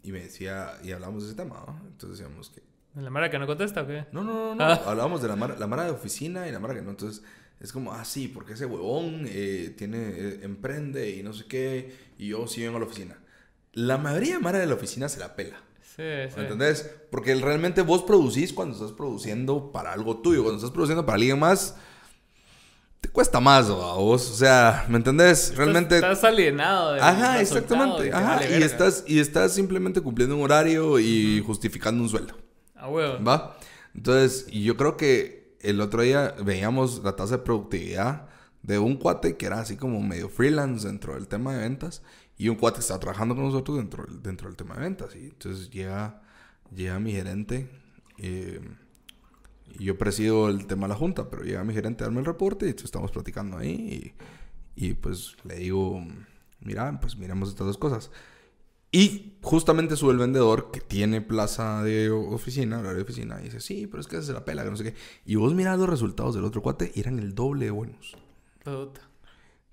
S2: y me decía, y hablamos de ese tema, ¿no? Entonces decíamos que,
S1: ¿La Mara que no contesta o qué?
S2: no, no, no, no,
S1: Ah.
S2: hablábamos de la mara, la mara de oficina y la mara que no, entonces es como, ah, sí, porque ese huevón eh, tiene, eh, emprende y no sé qué, y yo sí vengo a la oficina. La mayoría de mara de la oficina se la pela.
S1: Sí, sí.
S2: ¿Me entendés? Porque realmente vos producís cuando estás produciendo para algo tuyo. Cuando estás produciendo para alguien más, te cuesta más, ¿o a vos? O sea, ¿me entendés? Realmente...
S1: Estás, alienado. del
S2: Ajá, exactamente. Ajá, y
S1: verga.
S2: estás, y estás simplemente cumpliendo un horario y justificando un sueldo.
S1: A huevo.
S2: ¿Va? Entonces, yo creo que el otro día veíamos la tasa de productividad de un cuate que era así como medio freelance dentro del tema de ventas. Y un cuate estaba trabajando con nosotros dentro, dentro del tema de ventas. Y entonces llega, llega mi gerente. eh, y yo presido el tema de la junta, pero llega mi gerente a darme el reporte y estamos platicando ahí. Y, y, pues le digo, mira, pues miremos estas dos cosas. Y justamente sube el vendedor que tiene plaza de oficina, horario de oficina, y dice, sí, pero es que se la pela, que no sé qué. Y vos mirás los resultados del otro cuate y eran el doble de buenos.
S1: Puta.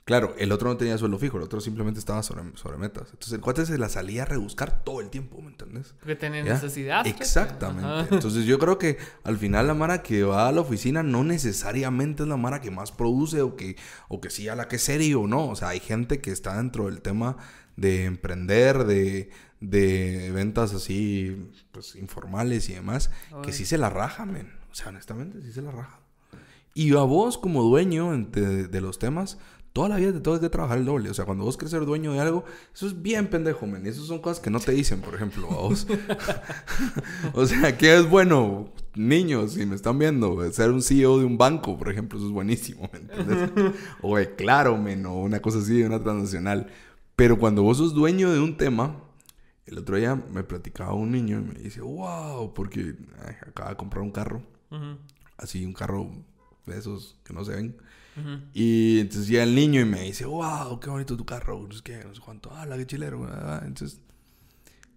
S2: Claro, el otro no tenía sueldo fijo, el otro simplemente estaba sobre, sobre metas. Entonces el cuate se la salía a rebuscar todo el tiempo, ¿me entendés?
S1: Porque tienen
S2: ¿Ya?
S1: necesidad. pues.
S2: Exactamente.
S1: Ajá.
S2: Entonces yo creo que al final la Mara que va a la oficina no necesariamente es la Mara que más produce o que, o que sí a la que es serio, ¿no? O sea, hay gente que está dentro del tema de emprender, de, de ventas así, pues informales y demás, que
S1: Ay.
S2: sí se la raja, men. O sea, honestamente, sí se la raja. Y a vos como dueño de, de los temas, toda la vida te tengo que trabajar el doble. O sea, cuando vos querés ser dueño de algo, eso es bien pendejo, men. Esas son cosas que no te dicen, por ejemplo, a vos. [LAUGHS] o sea, ¿qué es bueno? Niños, si me están viendo, ser un CEO de un banco, por ejemplo, eso es buenísimo, ¿me entiendes? [LAUGHS] o de Claro, men, o una cosa así, de una transnacional. Pero cuando vos sos dueño de un tema, el otro día me platicaba un niño y me dice, wow, porque ay, acaba de comprar un carro,
S1: Ujú,
S2: así un carro de esos que no se ven. Y entonces llega el niño y me dice, wow, qué bonito tu carro, no sé qué, no sé cuánto, ah, la que chilero. ah". Entonces,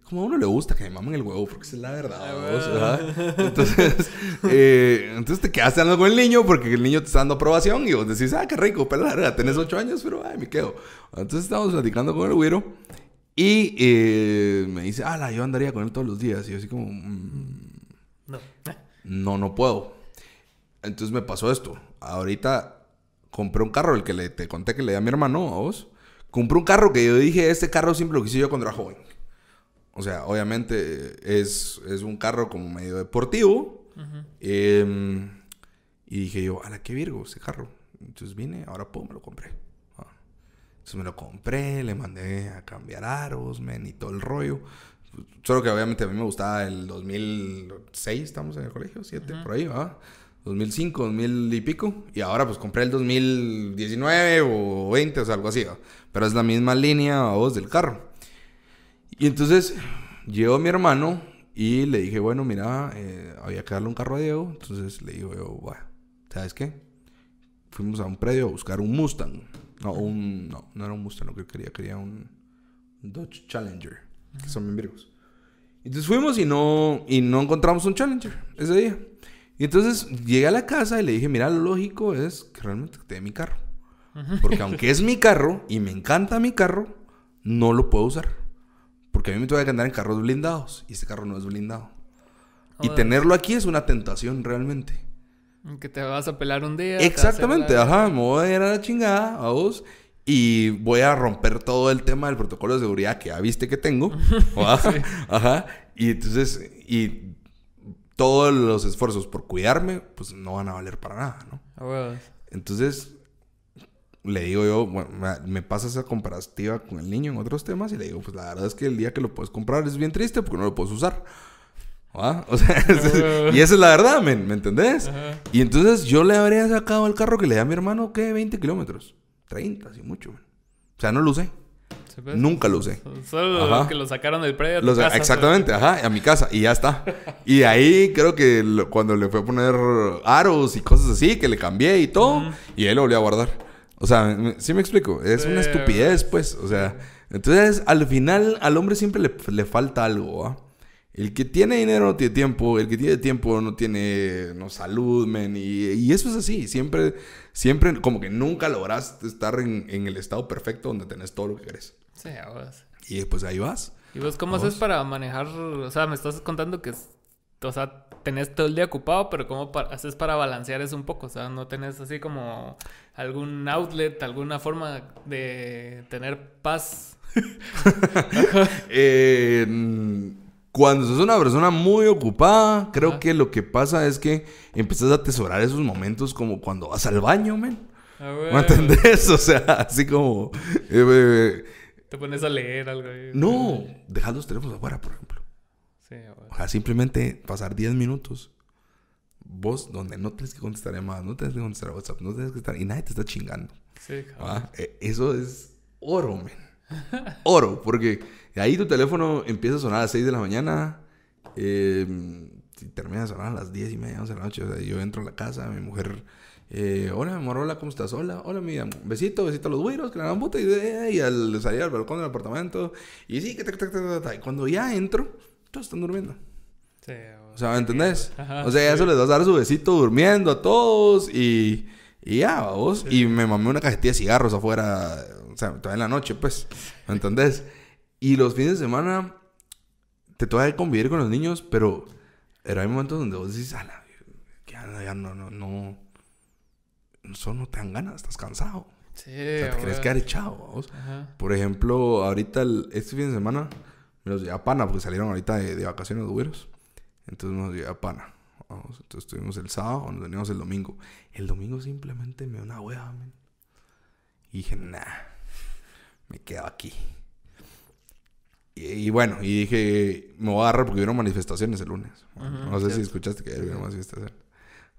S2: como a uno le gusta que me mamen el huevo, porque esa es la verdad.
S1: Ah.
S2: ¿verdad? [LAUGHS] Entonces, eh, entonces te quedaste hablando con el niño porque el niño te está dando aprobación y vos decís, ah, qué rico, pero larga, tenés ocho años, pero ay, me quedo. Entonces estábamos platicando con el güiro y eh, me dice, ah, yo andaría con él todos los días. Y yo así como, "Mm,
S1: No.
S2: no, no puedo. Entonces me pasó esto. Ahorita compré un carro, el que le, te conté que le di a mi hermano, a vos. Compré un carro que yo dije, este carro siempre lo quise yo cuando era joven. O sea, obviamente es, es un carro como medio deportivo.
S1: Ujú.
S2: Em, y dije yo, a la que virgo, ese carro. Entonces vine, ahora pum, me lo compré. Ah. Entonces me lo compré, le mandé a cambiar aros, men, y todo el rollo. Solo que obviamente a mí me gustaba el 2006, estamos en el colegio, 7, por ahí, ¿va? 2005, 2000 y pico. Y ahora pues compré el 2019 o 20, o sea, algo así. Pero es la misma línea, vos, del carro. Y entonces llegó mi hermano y le dije, bueno, mira, eh, había que darle un carro a Diego. Entonces le digo yo, bueno, ¿sabes qué? Fuimos a un predio a buscar un Mustang. No, un, no, no era un Mustang lo que quería, quería un Dodge Challenger, que son bien virgos. Entonces fuimos y no, y no encontramos un Challenger ese día. Y entonces llegué a la casa y le dije, mira, lo lógico es que realmente te dé mi carro. Porque aunque es mi carro y me encanta mi carro, no lo puedo usar. Porque a mí me tengo que andar en carros blindados y este carro no es blindado. Y tenerlo aquí es una tentación realmente.
S1: Que te vas a pelar un día.
S2: Exactamente,
S1: la-
S2: ajá, me voy a ir a la chingada a vos y voy a romper todo el tema del protocolo de seguridad que ya viste que tengo. [LAUGHS] ajá, ajá, y entonces, y todos los esfuerzos por cuidarme, pues no van a valer para nada, ¿no?
S1: A huevos.
S2: Entonces, le digo yo, bueno, me- pasa esa comparativa con el niño en otros temas y le digo, pues la verdad es que el día que lo puedes comprar es bien triste porque no lo puedes usar. ¿Va? [LAUGHS] O sea, y esa es la verdad, men, ¿me entendés?
S1: Ajá.
S2: Y entonces yo le habría sacado el carro que le di a mi hermano, ¿qué? 20 kilómetros. 30, así mucho. O sea, no lo usé. Nunca lo usé.
S1: Solo
S2: Ajá.
S1: que lo sacaron del predio a tu
S2: Los-
S1: casa,
S2: exactamente, ajá, a mi casa y ya está. Y ahí creo que lo- cuando le fue a poner aros y cosas así, que le cambié y todo, y él lo volvió a guardar. O sea, me- ¿sí me explico? Es una estupidez, pues. O sea, entonces al final al hombre siempre le, le falta algo, ¿va? El que tiene dinero no tiene tiempo, el que tiene tiempo no tiene no, salud, men. Y, y eso es así, siempre, siempre, como que nunca logras estar en, en el estado perfecto donde tenés todo lo que querés.
S1: Sí, a huevos.
S2: Y pues ahí vas.
S1: ¿Y vos cómo haces para manejar? O sea, me estás contando que, o sea, tenés todo el día ocupado, pero ¿cómo pa- haces para balancear eso un poco? O sea, no tenés así como algún outlet, alguna forma de tener paz. [LAUGHS]
S2: Eh, [LAUGHS] mm, cuando sos una persona muy ocupada, creo
S1: Ajá.
S2: que lo que pasa es que empiezas a atesorar esos momentos como cuando vas al baño, men.
S1: A
S2: ¿Me entendés? [LAUGHS] O sea, así como... eh, eh,
S1: Te pones a leer algo ahí.
S2: no, dejar los teléfonos afuera, por ejemplo.
S1: Sí.
S2: O sea, simplemente pasar 10 minutos. Vos, donde no tienes que contestar llamadas, no tienes que contestar WhatsApp, no tienes que estar... Y nadie te está chingando.
S1: Sí, cabrón.
S2: ¿va? Eh, Eso es oro, men. Oro, porque ahí tu teléfono empieza a sonar a las 6 de la mañana. Eh, y termina de sonar a las 10 y media, 11 de la noche. O sea, yo entro a la casa, mi mujer... Eh, hola, mi amor, hola, ¿cómo estás? Hola, hola, mi amor. Besito, besito a los güiros, que la dan puta. Y, y al salir al balcón del apartamento. Y sí, que tac, tac, tac, tac, tac. Y cuando ya entro, todos están durmiendo.
S1: Sí,
S2: O sea, ¿me entendés?
S1: Ajá,
S2: o sea,
S1: sí.
S2: eso les vas a dar su besito durmiendo a todos y, y ya, vos. Y me mamé una cajetilla de cigarros afuera, o sea, todavía en la noche, pues, ¿me entendés? Y los fines de semana te toca convivir con los niños, pero, pero hay momentos donde vos decís, ala, ya, ya no, no, no, solo no te dan ganas, estás cansado.
S1: Sí,
S2: O sea, te querés quedar echado.
S1: Ajá.
S2: Por ejemplo, ahorita, el- este fin de semana, me los llevé a Pana, porque salieron ahorita de, de vacaciones los güeros. Entonces me los llevé a Pana. Vamos, entonces estuvimos el sábado, nos venimos el domingo. El domingo simplemente me dio una man. Y dije, nah, me quedo aquí. Y, y bueno, y dije, me voy a agarrar porque hubieron manifestaciones el lunes. Bueno,
S1: Ujú,
S2: no sé si
S1: cierto.
S2: escuchaste que hubieron manifestaciones.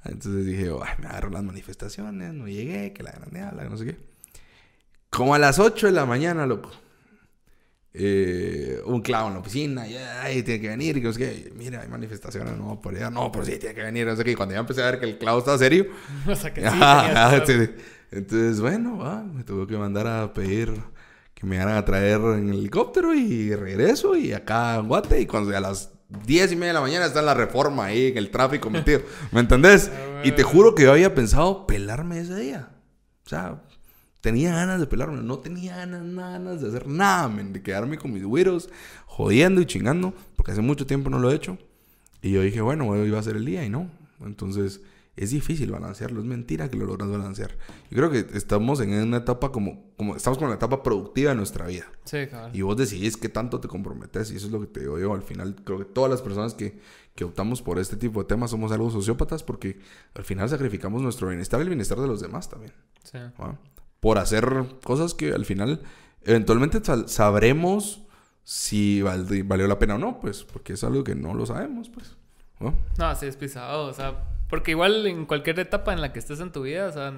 S2: Entonces dije, ay, me agarro las manifestaciones, no llegué, que la grande habla, que no sé qué. Como a las 8 de la mañana, loco. Eh, un clavo en la oficina, y ay, tiene que venir, y que no sé qué. Mira, hay manifestaciones, no, por allá, no, pero sí, tiene que venir, no sé qué. Y cuando ya empecé a ver que el clavo estaba serio, [LAUGHS]
S1: O sea que sí, [LAUGHS] razón.
S2: sí. Entonces, bueno, va, me tuve que mandar a pedir que me hagan a traer en el helicóptero y regreso y acá en Guate y cuando a las 10 y media de la mañana está en la reforma ahí en el tráfico metido, [LAUGHS] ¿me entendés? Y te juro que yo había pensado pelarme ese día. O sea, tenía ganas de pelarme, no tenía ganas, nada, ganas de hacer nada, de quedarme con mis güiros, jodiendo y chingando, porque hace mucho tiempo no lo he hecho. Y yo dije, bueno, hoy iba a ser el día y no. Entonces, es difícil balancearlo. Es mentira que lo logras balancear. Yo creo que estamos en una etapa como, como estamos con la etapa productiva de nuestra vida.
S1: Sí, cabrón.
S2: Y vos decidís qué tanto te comprometes. Y eso es lo que te digo yo. Al final, creo que todas las personas que, que optamos por este tipo de temas somos algo sociópatas porque al final sacrificamos nuestro bienestar y el bienestar de los demás también.
S1: Sí.
S2: Por hacer cosas que al final eventualmente sabremos si val- valió la pena o no, pues, porque es algo que no lo sabemos, pues. ¿va?
S1: No, sí es pisado, o sea, porque igual en cualquier etapa en la que estés en tu vida, o sea,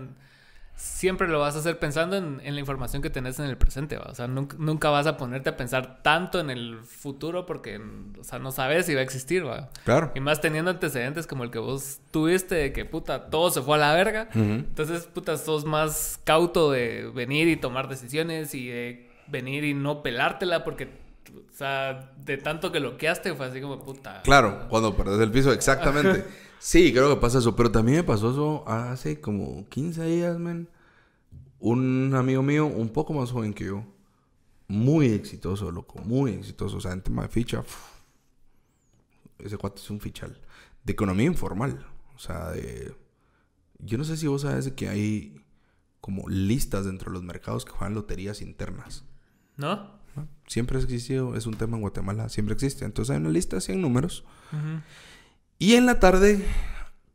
S1: siempre lo vas a hacer pensando en, en la información que tenés en el presente, ¿va? o sea, nunca, nunca vas a ponerte a pensar tanto en el futuro porque, o sea, no sabes si va a existir, ¿va?
S2: Claro.
S1: Y más teniendo antecedentes como el que vos tuviste de que, puta, todo se fue a la verga. Entonces, puta, sos más cauto de venir y tomar decisiones y de venir y no pelártela porque, o sea, de tanto que loqueaste fue así como, puta.
S2: Claro, cuando perdés el piso, exactamente. [LAUGHS] Sí, creo que pasa eso. Pero también me pasó eso hace como 15 días, man. Un amigo mío, un poco más joven que yo. Muy exitoso, loco. Muy exitoso. O sea, en tema de ficha. ese cuate es un fichal. De economía informal. O sea, de... Yo no sé si vos sabes que hay como listas dentro de los mercados que juegan loterías internas.
S1: ¿No?
S2: ¿no? Siempre ha existido, es un tema en Guatemala, siempre existe. Entonces hay una lista de 100 números.
S1: Ujú.
S2: Y en la tarde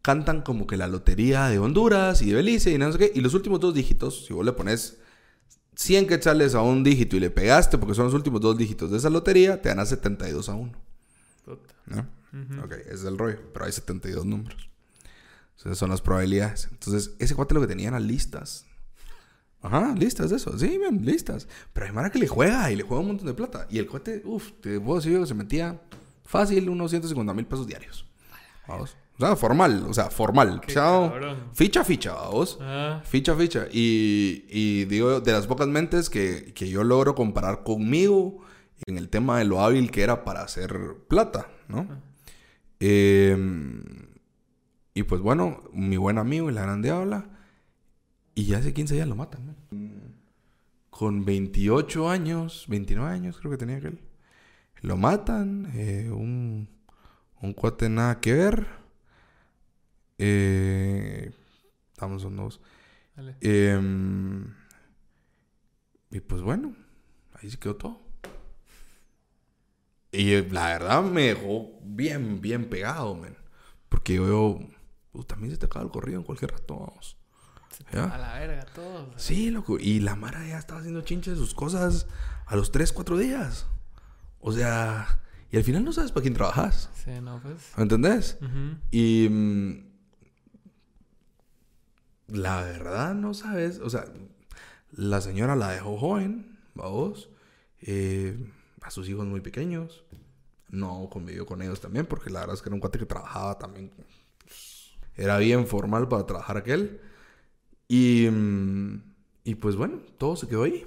S2: cantan como que la lotería de Honduras y de Belice y no sé qué. Y los últimos dos dígitos, si vos le pones 100 quetzales a un dígito y le pegaste porque son los últimos dos dígitos de esa lotería, te dan a 72 a 1.
S1: Puta.
S2: ¿no?
S1: Ujú.
S2: Ok, ese es el rollo. Pero hay 72 números. Esas son las probabilidades. Entonces, ese cuate lo que tenía eran listas. Ajá, listas de eso. Sí, man, listas. Pero hay Mara que le juega y le juega un montón de plata. Y el cuate, uff, te puedo decir yo que se metía fácil unos 150 mil pesos diarios. O sea, formal, o sea, formal. Chao. Ficha, ficha, vamos.
S1: Ah,
S2: Ficha, ficha. Y, y digo, de las pocas mentes que, que yo logro comparar conmigo en el tema de lo hábil que era para hacer plata, ¿no? Eh, y pues bueno, mi buen amigo, el grande habla, y ya hace 15 días lo matan, ¿no? Con 28 años, 29 años creo que tenía aquel. Lo matan, eh, un, un cuate nada que ver. Eh, estamos son dos. Em, y pues bueno, ahí se quedó todo. Y eh, la verdad me dejó bien, bien pegado, man. Porque yo "Uh, también se te acaba el corrido en cualquier rato, vamos.
S1: A la verga, todo.
S2: Sí, loco. Y la Mara ya estaba haciendo chinches sus cosas a los 3, 4 días. O sea, y al final no sabes para quién trabajas.
S1: Sí, no, pues.
S2: ¿Me entendés? Y mm, la verdad no sabes, o sea, la señora la dejó joven, vamos, eh, a sus hijos muy pequeños. No convivió con ellos también, porque la verdad es que era un cuate que trabajaba también. pues, era bien formal para trabajar aquel. Y, mm, y pues bueno, todo se quedó ahí.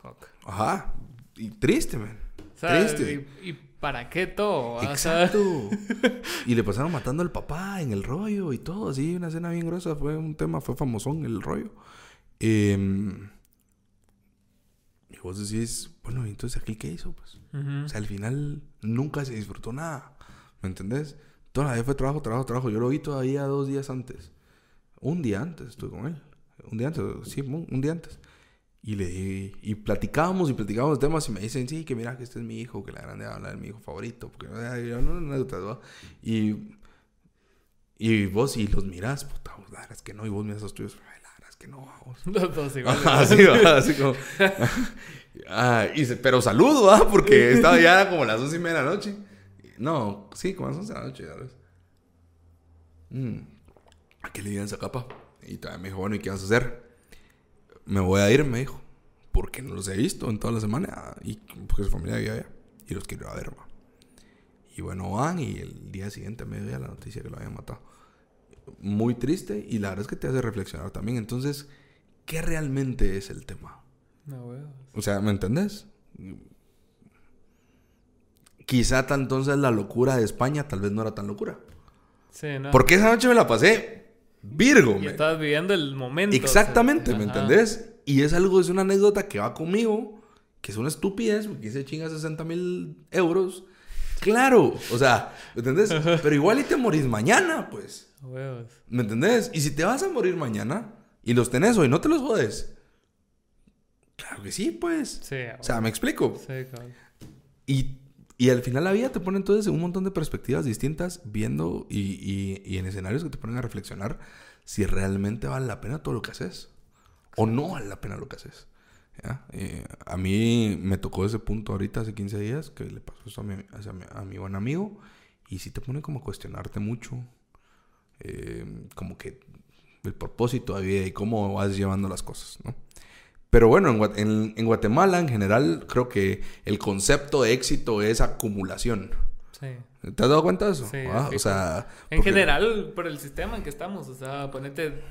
S1: Fuck.
S2: Ajá. Y triste, man.
S1: O sea,
S2: triste.
S1: ¿y, y para qué todo?
S2: Exacto. [LAUGHS] y le pasaron matando al papá en el rollo y todo, así, una escena bien gruesa. Fue un tema, fue famosón el rollo. Em, y vos decís, bueno, ¿y entonces aquí qué hizo? Pues, o sea, al final nunca se disfrutó nada. ¿Me entendés? Toda la vez fue trabajo, trabajo, trabajo. Yo lo vi todavía dos días antes. Un día antes estuve con él. Un día antes, sí, un día antes. Y le di- y platicábamos y platicábamos de temas y me dicen, sí, que mira que este es mi hijo, que la grande habla de mi hijo favorito, porque no, no, anécdotas, ¿va? Y, y vos, y los mirás, puta, vos, la verdad es que no, y vos miras a los tuyos, "Ay, la verdad es que no, vos. [LAUGHS]
S1: Los dos iguales.
S2: así, va, [LAUGHS] así como. [LAUGHS] Ah, y se- pero saludo, ¿ah? Porque estaba ya como las once y media de la noche. No, sí, como las once de la noche, ya ves. Mm, ¿A qué le digan esa capa? Y todavía me dijo, bueno, ¿y qué vas a hacer? Me voy a ir, me dijo. Porque no los he visto en toda la semana. Y porque su familia vivía allá. Y los quiero ir a ver, va. Y bueno, van y el día siguiente me dio la noticia que lo habían matado. Muy triste y la verdad es que te hace reflexionar también. Entonces, ¿qué realmente es el tema?
S1: No.
S2: O sea, ¿me entendés? Quizá entonces la locura de España tal vez no era tan locura.
S1: Sí, ¿no?
S2: Porque esa noche me la pasé Virgo,
S1: Y
S2: me.
S1: estabas viviendo el momento.
S2: Exactamente,
S1: o sea,
S2: ¿me
S1: ajá.
S2: entendés? Y es algo, es una anécdota que va conmigo, que es una estupidez, porque se chinga 60 mil euros. Claro, o sea, ¿me entendés? Pero igual y te morís mañana, pues.
S1: Huevos.
S2: ¿Me entendés? Y si te vas a morir mañana y los tenés hoy, no te los jodes. Claro que sí, pues.
S1: Sí,
S2: O sea, me explico.
S1: sí.
S2: Y, y al final la vida te pone entonces en un montón de perspectivas distintas, viendo y, y- y en escenarios que te ponen a reflexionar si realmente vale la pena todo lo que haces o no vale la pena lo que haces. ¿ya? Eh, a mí me tocó ese punto ahorita hace 15 días que le pasó a mi, a mi- a mi buen amigo y sí te pone como a cuestionarte mucho, eh, como que el propósito de vida y cómo vas llevando las cosas, ¿no? Pero bueno, en, en- en Guatemala en general creo que el concepto de éxito es acumulación.
S1: Sí.
S2: ¿Te has dado cuenta de eso?
S1: Sí,
S2: Ah, o sea,
S1: En
S2: porque-
S1: general, por el sistema en que estamos, o sea, ponete.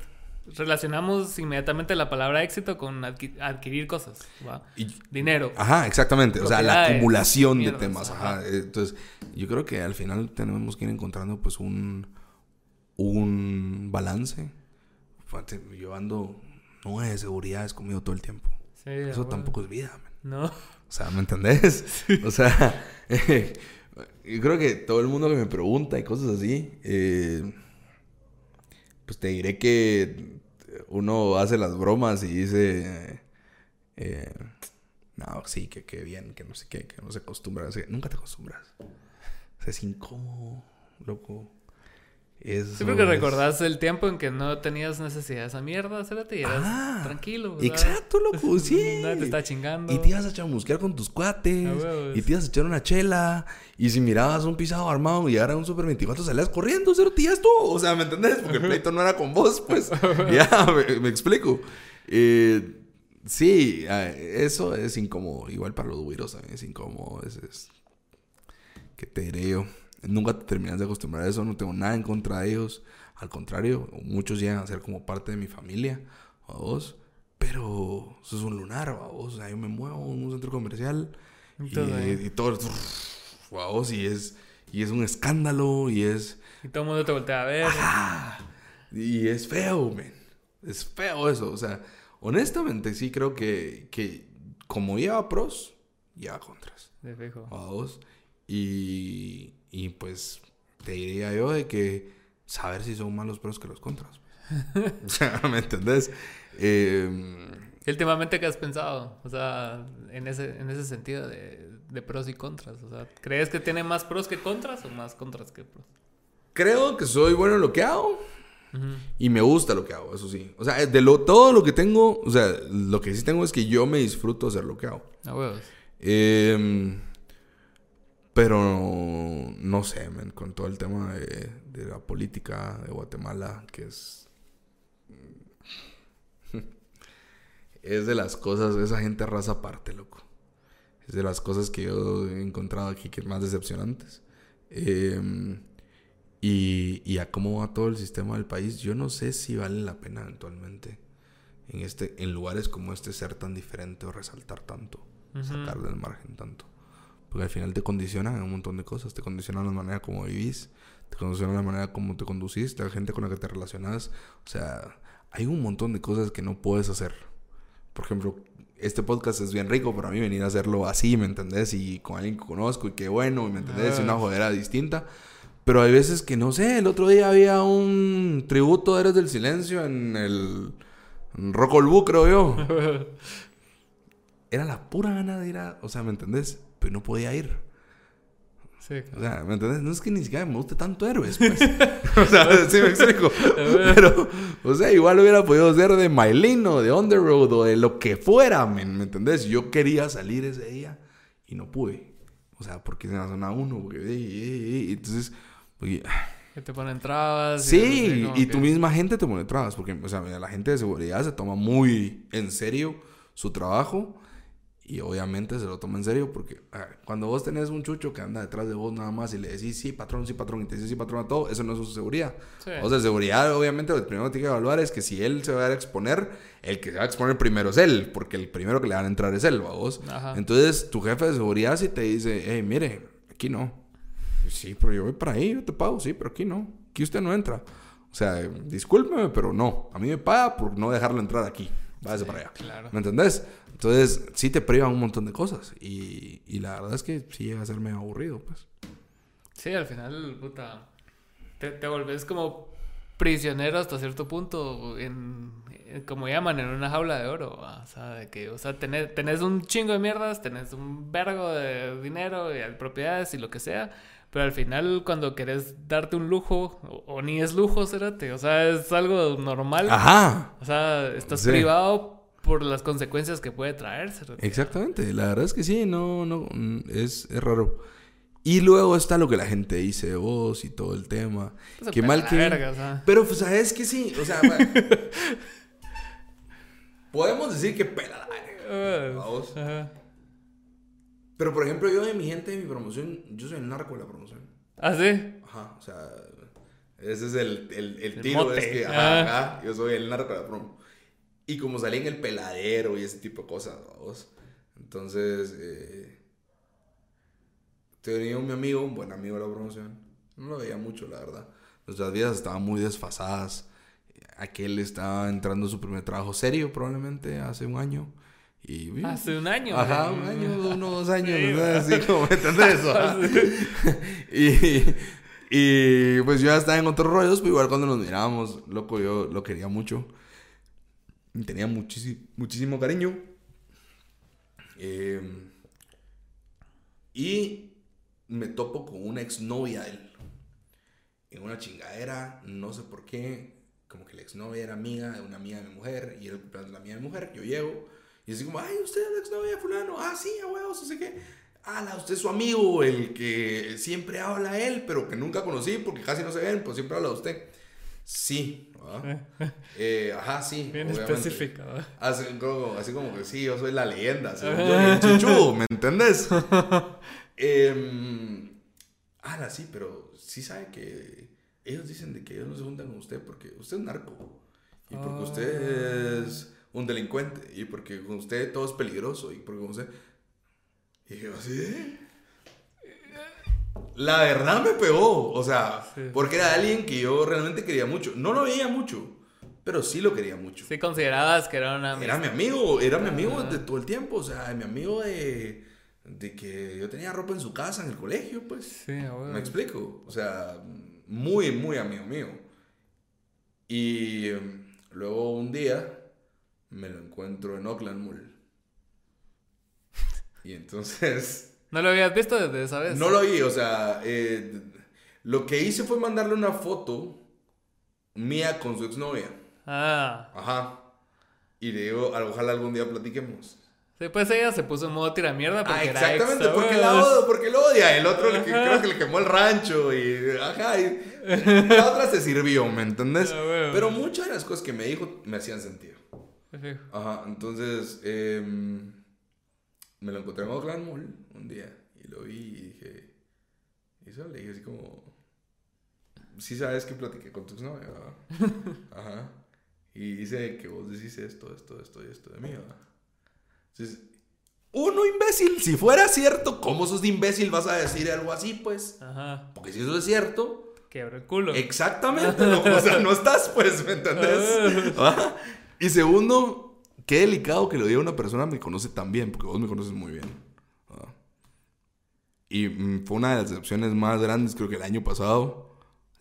S1: Relacionamos inmediatamente la palabra éxito con adqui- adquirir cosas,
S2: y-
S1: Dinero.
S2: Ajá, exactamente. O sea, la acumulación de temas. Ajá.
S1: ajá.
S2: Entonces, yo creo que al final tenemos que ir encontrando pues un, un balance. Yo ando nueve seguridades conmigo todo el tiempo.
S1: Sí,
S2: Eso
S1: bueno.
S2: tampoco es vida, man.
S1: No.
S2: O sea, ¿me entendés? [LAUGHS] O sea, [LAUGHS] yo creo que todo el mundo que me pregunta y cosas así, eh, pues te diré que uno hace las bromas y dice, eh, no, sí, que qué bien, que no sé qué, que no se acostumbra. Nunca te acostumbras. O sea, es incómodo, loco. Eso
S1: Sí, porque
S2: es-
S1: recordás el tiempo en que no tenías necesidad de esa mierda, cérate, y eras
S2: Ah,
S1: tranquilo. sea,
S2: Exacto, loco, [LAUGHS] sí.
S1: Nadie te está chingando.
S2: Y te ibas a chamusquear con tus cuates. Y te ibas a echar una chela. Y si mirabas un pisado armado y llegara un Super 24, salías corriendo, cero tías tú. O sea, ¿me entendés? Porque el pleito no era con vos, pues. [LAUGHS] ya, me, me explico. Eh, sí, eso es incómodo. Igual para los güiros también es incómodo. Es, es... ¿Qué te diré yo? Nunca te terminas de acostumbrar a eso. No tengo nada en contra de ellos. Al contrario, muchos llegan a ser como parte de mi familia. A vos. Pero eso es un lunar, a vos. O sea, yo me muevo en un centro comercial. Y, y todo. a vos, y es, y es un escándalo. Y es.
S1: Y todo el mundo te voltea a ver.
S2: Y es feo, men. Es feo eso. O sea, honestamente sí creo que, que como lleva pros, lleva contras.
S1: De fijo.
S2: A vos. Y, y pues te diría yo de que saber si son más los pros que los contras. [LAUGHS] o sea, ¿me entendés? Eh,
S1: ¿Y últimamente qué has pensado? O sea, en ese, en ese sentido de, de pros y contras. O sea, ¿crees que tiene más pros que contras o más contras que pros?
S2: creo que soy bueno en lo que hago. Y me gusta lo que hago, eso sí. O sea, de lo, todo lo que tengo, o sea, lo que sí tengo es que yo me disfruto hacer lo que hago.
S1: A huevos.
S2: Eh, pero no sé, man, con todo el tema de, de la política de Guatemala, que es. [LAUGHS] Es de las cosas, esa gente raza aparte, loco. Es de las cosas que yo he encontrado aquí que más decepcionantes. Eh, y, y a cómo va todo el sistema del país, yo no sé si vale la pena eventualmente en, este, en lugares como este ser tan diferente o resaltar tanto, sacarle el margen tanto. Porque al final te condicionan en un montón de cosas, te condicionan la manera como vivís, te condicionan la manera como te conducís, la gente con la que te relacionas. O sea, hay un montón de cosas que no puedes hacer. Por ejemplo, este podcast es bien rico para mí venir a hacerlo así, ¿me entendés? Y con alguien que conozco y qué bueno, ¿me entendés? Es una jodera distinta. Pero hay veces que no sé, el otro día había un tributo de Eres del Silencio en el en Rock creo yo. [LAUGHS] Era la pura gana de ir a, o sea, ¿me entendés? Pero no podía ir.
S1: Sí,
S2: O sea, ¿me entendés? No es que ni siquiera me guste tanto héroes, pues. [LAUGHS] o sea, sí me explico. [LAUGHS] Pero, o sea, igual hubiera podido ser de Mylene o de On the Road o de lo que fuera, ¿me entendés? Yo quería salir ese día y no pude. O sea, porque en la zona 1, porque... Entonces, porque...
S1: Que te ponen trabas. y
S2: Sí, y
S1: que-
S2: tu misma gente te pone trabas, porque, o sea, la gente de seguridad se toma muy en serio su trabajo y obviamente se lo toma en serio porque ver, cuando vos tenés un chucho que anda detrás de vos nada más y le decís sí, patrón, sí, patrón, y te dice sí, patrón a todo, eso no es su seguridad.
S1: Sí.
S2: O sea, seguridad, obviamente, lo primero que tiene que evaluar es que si él se va a exponer, el que se va a exponer primero es él, porque el primero que le van a entrar es él, ¿va vos?
S1: Ajá.
S2: Entonces, tu jefe de seguridad si te dice, hey, mire, aquí no. Sí, pero yo voy para ahí, yo te pago, sí, pero aquí no. Aquí usted no entra. O sea, discúlpeme, pero no. A mí me paga por no dejarlo entrar aquí. Váyase para allá.
S1: claro.
S2: ¿Me entendés? Entonces, sí te privan un montón de cosas. Y, y la verdad es que sí llega a ser medio aburrido, pues.
S1: Sí, al final, puta. Te, te volvés como prisionero hasta cierto punto, en, en- como llaman, en una jaula de oro. ¿va? O sea, de que, o sea, tenés, tenés un chingo de mierdas, tenés un vergo de dinero y de propiedades y lo que sea. Pero al final, cuando querés darte un lujo, o, o ni es lujo, cérate. O sea, es algo normal.
S2: Ajá.
S1: O sea, estás
S2: Sí.
S1: privado por las consecuencias que puede traer, cérate.
S2: Exactamente, la verdad es que sí, no, no, mm, es, es raro. Y luego está lo que la gente dice de vos y todo el tema.
S1: Se
S2: Qué mal que...
S1: verga, o sea.
S2: Pero pues sabes que sí, o sea, [LAUGHS] podemos decir que pela la verga. Vamos.
S1: Ajá.
S2: Pero por ejemplo, yo de mi gente de mi promoción, yo soy el narco de la promoción.
S1: ¿Ah, sí?
S2: Ajá, o sea, ese es el, el, el
S1: El
S2: tiro,
S1: mote.
S2: es que,
S1: Ah.
S2: ajá, ajá, yo soy el narco de la promo. Y como salí en el peladero y ese tipo de cosas. Entonces, eh, tenía un mi amigo, un buen amigo de la promoción. No lo veía mucho, la verdad. Nuestras vidas estaban muy desfasadas. Aquel estaba entrando a su primer trabajo serio, probablemente, hace un año. Y,
S1: Hace un año.
S2: Ajá, un año, uno, dos años,
S1: Sí,
S2: ¿no?
S1: va.
S2: Así como, ¿me entendés? Ajá. [LAUGHS] [LAUGHS] y, y pues yo ya estaba en otros rollos, pero igual cuando nos mirábamos, loco, yo lo quería mucho. Tenía muchísimo, muchísimo cariño. Eh, y me topo con una exnovia de él. En una chingadera, no sé por qué. Como que la exnovia era amiga de una amiga de mi mujer y era el cumpleaños de la amiga de mi mujer. Yo llego y así como, ay, usted es la exnovia de fulano. Ah, sí, a huevos, no sé qué. Ah, usted es su amigo, el que siempre habla él, pero que nunca conocí porque casi no se ven, pues siempre habla de usted. Sí, ¿verdad? [LAUGHS] Eh, ajá, sí.
S1: Bien
S2: obviamente.
S1: específica. ¿va?
S2: Así como, así como que sí, yo soy la leyenda, según yo, el [LAUGHS] chichudo, ¿me entendés? [LAUGHS] eh, ala, sí, pero sí sabe que ellos dicen de que ellos no se juntan con usted porque usted es narco y porque usted es un delincuente y porque con usted todo es peligroso y porque con usted... Y yo así. La verdad me pegó, o sea,
S1: Sí.
S2: porque era alguien que yo realmente quería mucho. No lo veía mucho, pero sí lo quería mucho.
S1: Sí considerabas que era una...
S2: Era mi amigo, era mi amigo de todo el tiempo, o sea, mi amigo de, de que yo tenía ropa en su casa, en el colegio, pues.
S1: Sí, a huevo.
S2: Me explico, o sea, muy, muy amigo mío. Y em, luego un día me lo encuentro en Oakland Mall. Y entonces... [LAUGHS]
S1: ¿No lo habías visto desde esa vez?
S2: No lo vi, o sea, eh, lo que hice fue mandarle una foto mía con su exnovia.
S1: Ah.
S2: Ajá. Y le digo, "Al- ojalá algún día platiquemos.
S1: Sí, pues ella se puso en modo tiramierda porque
S2: Ah, exactamente,
S1: ex,
S2: porque la odia, porque lo odia. El otro le- creo que le quemó el rancho y ajá, y [LAUGHS] la otra se sirvió, ¿me entendés?
S1: Ah.
S2: Pero muchas de las cosas que me dijo me hacían sentido. Ajá, entonces, em, me lo encontré en Oakland Mall un día y lo vi y dije, y eso le dije así como, sí sabes que platiqué con tu exnovia, ¿verdad? [LAUGHS] Ajá. Y dice que vos decís esto, esto, esto y esto de mí, ¿verdad? Entonces, uno imbécil, si fuera cierto, ¿cómo sos de imbécil vas a decir algo así, pues?
S1: Ajá.
S2: Porque si eso es cierto,
S1: Quebra el culo.
S2: exactamente, loco, o sea, no estás, pues, ¿me entendés? [LAUGHS] Ajá. Y segundo, qué delicado que lo diga una persona que me conoce tan bien, porque vos me conoces muy bien. ¿verdad? Y mm, fue una de las decepciones más grandes, creo que el año pasado.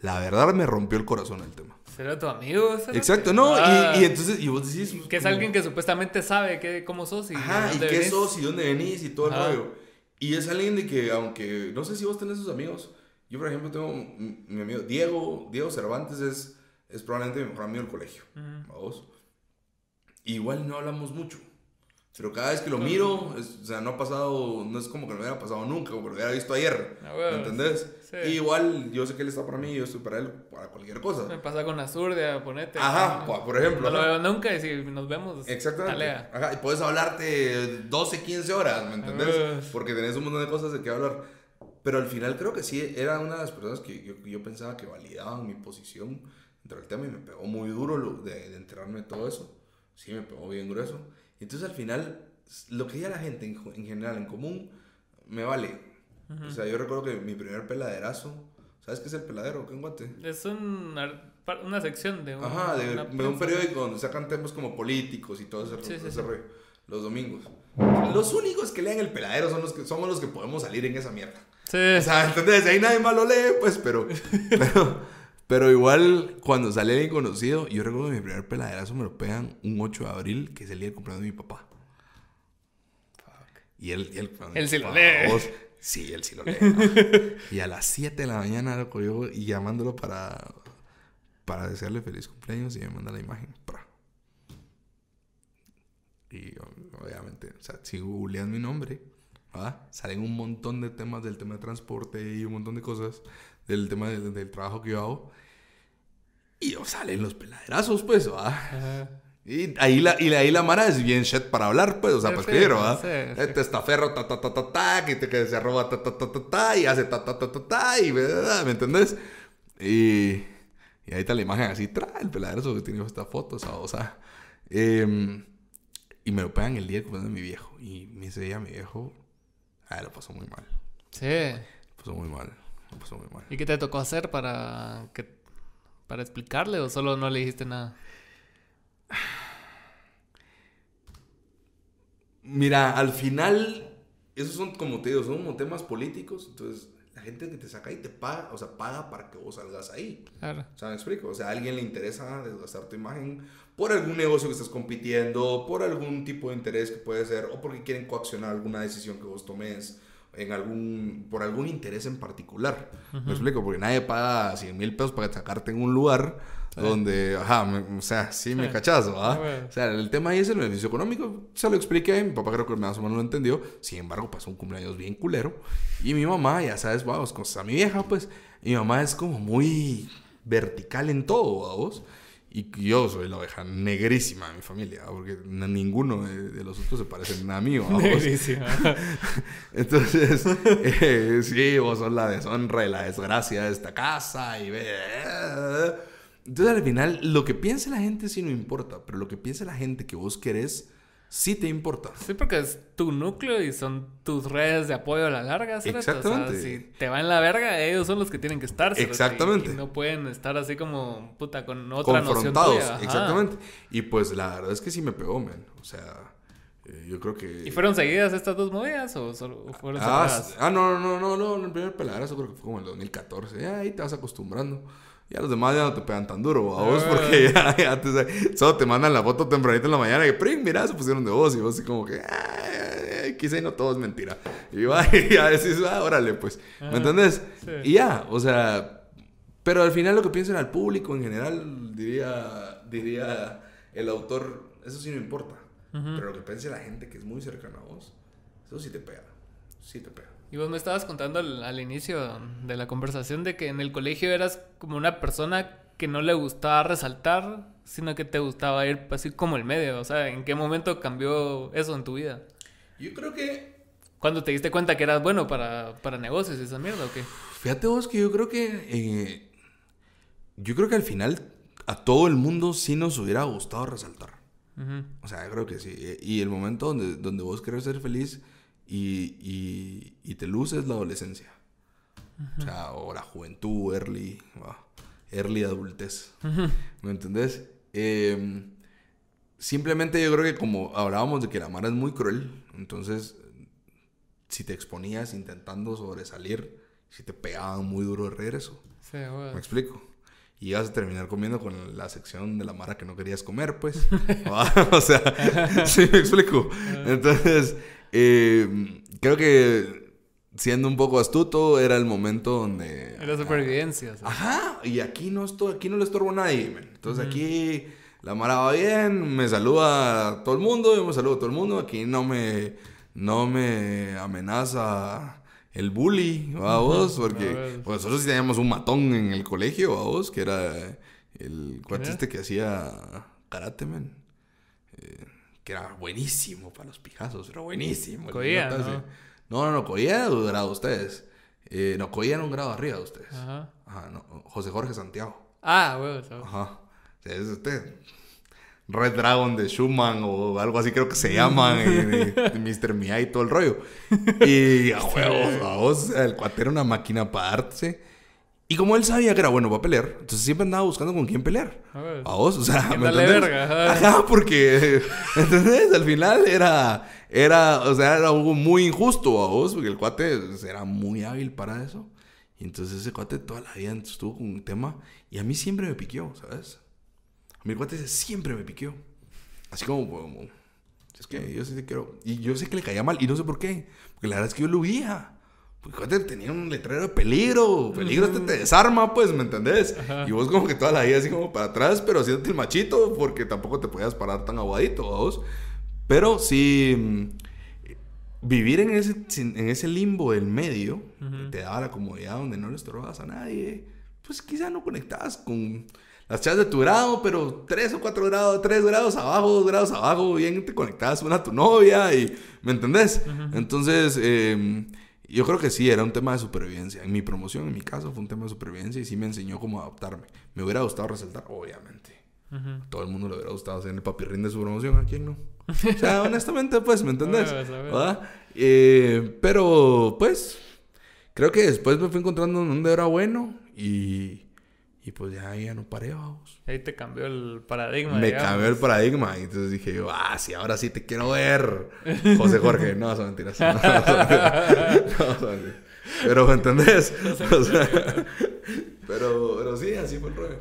S2: La verdad me rompió el corazón el tema.
S1: ¿Será tu amigo? cerote?
S2: Exacto, no,
S1: Ah,
S2: y, y entonces, y vos decís...
S1: que es
S2: como,
S1: alguien que supuestamente sabe que, cómo sos y
S2: Ajá, y qué
S1: venís.
S2: sos y dónde venís y todo el rollo. Y es alguien de que, aunque, no sé si vos tenés sus amigos, yo por ejemplo tengo mi mi amigo Diego, Diego Cervantes es, es probablemente mi mejor amigo del colegio,
S1: Ujú.
S2: ¿a vos? Igual no hablamos mucho. Pero cada vez que lo miro, es- o sea, no ha pasado, no es como que no hubiera pasado nunca, como que lo hubiera visto ayer.
S1: Ah, bueno,
S2: ¿Me entendés?
S1: sí.
S2: Y igual, yo sé que él está para mí, yo estoy para él, para cualquier cosa.
S1: Me pasa con Azurdia, ponete.
S2: Ajá,
S1: No,
S2: por ejemplo.
S1: No lo veo nunca y si nos vemos.
S2: Exactamente.
S1: talea.
S2: Ajá, y puedes hablarte 12, 15 horas, ¿me entendés?
S1: Ah.
S2: Porque tenés un montón de cosas de qué hablar. Pero al final creo que sí, era una de las personas que yo, yo pensaba que validaban mi posición dentro del tema y me pegó muy duro lo de, de enterarme de todo eso. Sí, me pegó bien grueso. Entonces al final, lo que diga la gente en, en general, en común, me vale. O sea, yo recuerdo que mi primer peladerazo, ¿sabes qué es el peladero? ¿Qué Guate?
S1: Es un una sección de un,
S2: Ajá, de,
S1: una
S2: de un periódico donde sacan temas como políticos y todo ese,
S1: Sí, sí,
S2: ese
S1: sí.
S2: rollo, los domingos. Los únicos que leen el peladero son los que somos los que podemos salir en esa mierda.
S1: Sí.
S2: O sea, ¿entendés? Ahí nadie más lo lee, pues, pero, [LAUGHS] pero, pero igual cuando sale alguien conocido, yo recuerdo que mi primer peladerazo me lo pegan un 8 de abril, que es el día del cumpleaños de mi papá. Y él, y él,
S1: Él sí lo lee.
S2: vos. Sí, él sí lo lee. ¿no? [LAUGHS] y a las 7 de la mañana, loco, yo y llamándolo para, para desearle feliz cumpleaños y me manda la imagen. pra. Y obviamente, o sea, si googlean mi nombre, ¿verdad? salen un montón de temas del tema de transporte y un montón de cosas del tema del, del trabajo que yo hago. Y o salen los peladerazos, pues.
S1: Ajá.
S2: Y ahí la, y ahí la mara es bien shit para hablar, pues, o sea, para escribir,
S1: sí.
S2: Este estaferro, ta, ta, ta, ta, ta, que, te, que se arroba, ta, ta, ta, ta, ta, y hace ta, ta, ta, ta, ta, y. ¿me entendés? Y, y ahí está la imagen así, tra, el peladero que tiene esta foto, o sea, em, y me lo pegan el día del cumpleaños de mi viejo, y me ese día mi viejo, ah, lo pasó muy mal,
S1: Sí.
S2: lo pasó muy mal, pasó muy mal.
S1: ¿Y qué te tocó hacer para que para explicarle o solo no le dijiste nada?
S2: Mira, al final, esos son como te digo, son como temas políticos. Entonces, la gente que te saca ahí te paga, o sea, paga para que vos salgas ahí.
S1: Claro.
S2: O sea, me explico. O sea, a alguien le interesa desgastar tu imagen por algún negocio que estás compitiendo, por algún tipo de interés que puede ser, o porque quieren coaccionar alguna decisión que vos tomes. En algún, por algún interés en particular. Me explico, porque nadie paga 100 mil pesos para sacarte en un lugar donde, ajá, me- o sea, sí me cachazo, ¿ah?
S1: Ah, bueno.
S2: O sea, el tema ahí es el beneficio económico. Se lo expliqué, mi papá creo que más o menos lo entendió. Sin embargo, pasó un cumpleaños bien culero. Y mi mamá, ya sabes, vamos, con a mi vieja, pues, mi mamá es como muy vertical en todo, vamos. Y yo soy la oveja negrísima de mi familia, porque ninguno de, los otros se parecen a mí, vamos.
S1: Negrísima. [LAUGHS]
S2: Entonces, eh, sí, vos sos la deshonra y la desgracia de esta casa y ve. Entonces, al final, lo que piense la gente sí no importa, pero lo que piense la gente que vos querés sí te importa.
S1: Sí, porque es tu núcleo y son tus redes de apoyo a la larga. ¿sabes?
S2: Exactamente.
S1: O sea, si te va en la verga, ellos son los que tienen que estar. ¿sabes?
S2: Exactamente.
S1: Y, y no pueden estar así como, puta, con otra noción
S2: Confrontados,
S1: tuya. Ajá.
S2: exactamente. Y pues la verdad es que sí me pegó, man. O sea, eh, yo creo que.
S1: ¿Y fueron seguidas estas dos movidas o solo fueron
S2: Ah,
S1: separadas?
S2: ah, no, no, no, no, el primer peladazo creo que fue como en el 2014. Ya ahí te vas acostumbrando. Ya los demás ya no te pegan tan duro, a vos,
S1: Ah.
S2: porque [LAUGHS] ya, ya te, solo te mandan la foto tempranito en la mañana y pring, mira, se pusieron de vos y vos así como que, "Ay, quizá y no todo es mentira. Y va, [LAUGHS] y ya decís, ah, órale, pues. ¿me entendés?
S1: Sí.
S2: Y ya, o sea, pero al final lo que piensan al público en general, diría, diría el autor, eso sí no importa. Pero lo que piense la gente que es muy cercana a vos, eso sí te pega. Sí te pega.
S1: Y vos me estabas contando al, al inicio de la conversación de que en el colegio eras como una persona que no le gustaba resaltar, sino que te gustaba ir así como el medio. O sea, ¿en qué momento cambió eso en tu vida?
S2: Yo creo que
S1: ¿Cuándo te diste cuenta que eras bueno para, para negocios y esa mierda o qué?
S2: Fíjate vos que yo creo que. eh, yo creo que al final a todo el mundo sí nos hubiera gustado resaltar. O sea, yo creo que sí. Y el momento donde, donde vos querés ser feliz y, y, y te luces la adolescencia. O sea, o la juventud, early, ah, early adultez. ¿Me entendés? Eh, simplemente yo creo que como hablábamos de que la Mara es muy cruel, entonces si te exponías intentando sobresalir, si te pegaban muy duro de regreso.
S1: Sí, güey.
S2: ¿Me explico? Y ibas a terminar comiendo con la sección de la mara que no querías comer, pues. [LAUGHS] [LAUGHS] o sea, sí, me explico. Entonces, eh, creo que siendo un poco astuto, era el momento donde.
S1: Era supervivencia. sea.
S2: Ajá, y aquí no, estoy, aquí no le estorbo a nadie, man. Entonces aquí la mara va bien, me saluda a todo el mundo, yo me saludo a todo el mundo. Aquí no me, no me amenaza el bully, ¿va vos? Porque pues nosotros sí teníamos un matón en el colegio, ¿va vos? Que era el cuate este que hacía karate, man. Eh, que era buenísimo para los pijazos, era buenísimo.
S1: Coía, ¿no?
S2: No, no, no, Coía un grado de ustedes. Eh, no, Coía era un grado arriba de ustedes.
S1: Ajá.
S2: Ajá, no, José Jorge Santiago.
S1: Ah, güey. o sea,
S2: Ajá. Es usted. Red Dragon de Schumann o algo así creo que se llaman. eh, Mr. Miyagi y todo el rollo. Y a huevos, a vos, el cuate era una máquina para darse. Y como él sabía que era bueno para pelear, entonces siempre andaba buscando con quién pelear.
S1: A ver.
S2: A vos, o sea,
S1: ¿Quién
S2: ¿me entendés?
S1: verga? Ajá.
S2: Ajá, porque, [LAUGHS] ¿entendés? Al final era, era, o sea, era algo muy injusto a vos, porque el cuate era muy hábil para eso. Y entonces ese cuate toda la vida estuvo con un tema y a mí siempre me piqueó, ¿sabes? A el cuate siempre me piqueó. Así como, como, es que yo sí te quiero. Y yo sé que le caía mal y no sé por qué. Porque la verdad es que yo lo veía. Cuate tenía un letrero de peligro. Peligro este te desarma, pues, ¿me entendés?
S1: Ajá.
S2: Y vos como que toda la vida así como para atrás, pero haciéndote el machito porque tampoco te podías parar tan aguadito, vos. Pero sí, mm, vivir en ese, en ese limbo del medio
S1: Ujú.
S2: te daba la comodidad donde no le estorbabas a nadie. Pues quizá no conectabas con las chavas de tu grado, pero tres o cuatro grados, tres grados abajo, dos grados abajo, bien te conectabas una a tu novia y, ¿me entendés? Entonces, eh, yo creo que sí, era un tema de supervivencia. En mi promoción, en mi caso, fue un tema de supervivencia y sí me enseñó cómo adaptarme. Me hubiera gustado resaltar, obviamente.
S1: Ujú.
S2: Todo el mundo le hubiera gustado hacer el papirrín de su promoción, ¿a quién no? O sea, [LAUGHS] honestamente, pues, ¿me entendés? Eh, pero, pues, creo que después me fui encontrando en donde era bueno y, y pues ya, ya no paré, vamos.
S1: Ahí te cambió el paradigma.
S2: Me
S1: digamos.
S2: cambió el paradigma y entonces dije yo, ah, sí, ahora sí te quiero ver. José Jorge, no, son mentiras. No, son mentiras. No, son mentiras. Pero, ¿me entendés? O sea, pero, pero sí, así fue el rollo.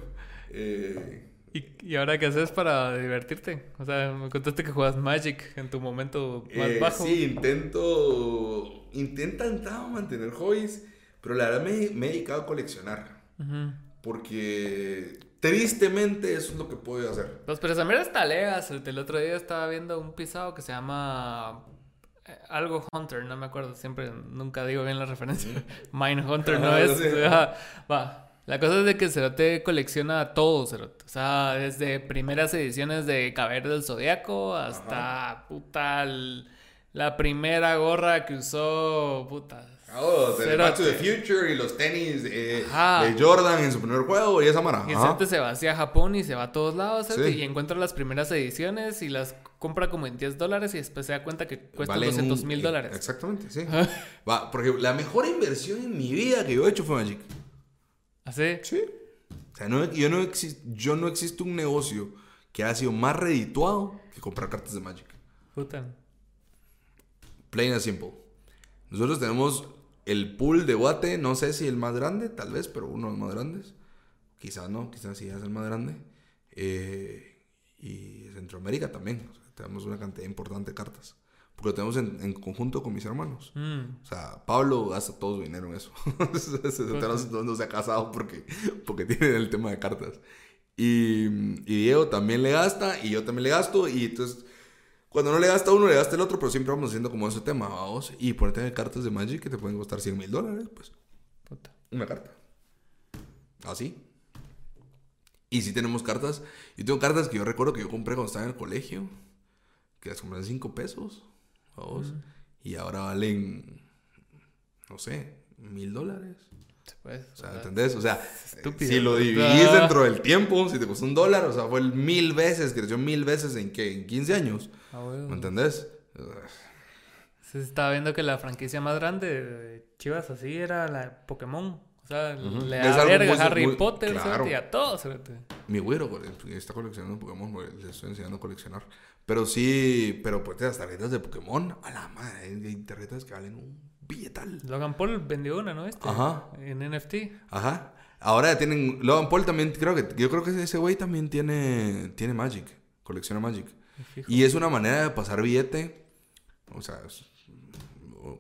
S2: Eh,
S1: ¿Y, ¿Y ahora qué haces para divertirte? O sea, me contaste que juegas Magic en tu momento más
S2: Eh,
S1: bajo.
S2: Sí, intento. Intentado mantener hobbies, pero la verdad me, me he dedicado a coleccionar.
S1: Ujú.
S2: Porque tristemente eso es lo que puedo hacer.
S1: Pues, pero mierda está legas. El otro día estaba viendo un pisado que se llama eh, algo Hunter, no me acuerdo. Siempre, nunca digo bien la referencia. [LAUGHS] Mine Hunter no [LAUGHS]
S2: Ah,
S1: es. Va. La cosa es de que el Cerote colecciona todo, Cerote. O sea, desde primeras ediciones de Caballero del Zodiaco hasta puta el- la primera gorra que usó puta.
S2: Oh, de Back to the. Future y los tenis eh,
S1: Ajá.
S2: de Jordan en su primer juego y esa mara.
S1: Y
S2: Ajá.
S1: Se va hacia Japón y se va a todos lados,
S2: Sí.
S1: y encuentra las primeras ediciones y las compra como en 10 dólares y después se da cuenta que cuestan
S2: Valen
S1: 200
S2: un-
S1: mil dólares.
S2: Exactamente, sí. Va, porque la mejor inversión en mi vida que yo he hecho fue Magic.
S1: ¿Así?
S2: Sí. O sea, no, yo, no yo no existe un negocio que haya sido más redituado que comprar cartas de Magic.
S1: Puta.
S2: Plain and simple. Nosotros tenemos el pool de Guate, no sé si el más grande, tal vez, pero uno de los más grandes. Quizás no, quizás sí es el más grande. Eh, y Centroamérica también. O sea, tenemos una cantidad importante de cartas. Porque lo tenemos en, en conjunto con mis hermanos.
S1: Mm.
S2: O sea, Pablo gasta todo su dinero en eso. [LAUGHS] no, no se ha casado porque, porque tiene el tema de cartas. Y, y Diego también le gasta y yo también le gasto. Y entonces, cuando no le gasta uno, le gasta el otro, pero siempre vamos haciendo como ese tema, vamos. Y ponerte cartas de Magic que te pueden costar 100 mil dólares, pues
S1: Puta.
S2: una carta. Así. Y si tenemos cartas. Yo tengo cartas que yo recuerdo que yo compré cuando estaba en el colegio. Que las compré en 5 pesos. ¿vos? Y ahora valen, no sé, mil dólares.
S1: Pues,
S2: O sea, ¿entendés? O sea,
S1: estúpido.
S2: si lo dividís dentro del tiempo, si te costó un dólar, o sea, fue el mil veces, creció mil veces en que en 15 años.
S1: ah.
S2: ¿Me entendés?
S1: Se estaba viendo que la franquicia más grande de Chivas así era la Pokémon. O sea,
S2: Ujú.
S1: le da verga a Harry
S2: muy-
S1: Potter
S2: claro.
S1: y a todos.
S2: Mi güero está coleccionando Pokémon, le estoy enseñando a coleccionar. Pero sí, pero pues las tarjetas de Pokémon, a la madre, hay tarjetas que valen un billetal.
S1: Logan Paul vendió una, ¿no? Este,
S2: Ajá.
S1: En NFT.
S2: Ajá. Ahora ya tienen. Logan Paul también, creo que. Yo creo que ese güey también tiene. Tiene Magic. Colecciona Magic.
S1: Fijo.
S2: Y es una manera de pasar billete. O sea,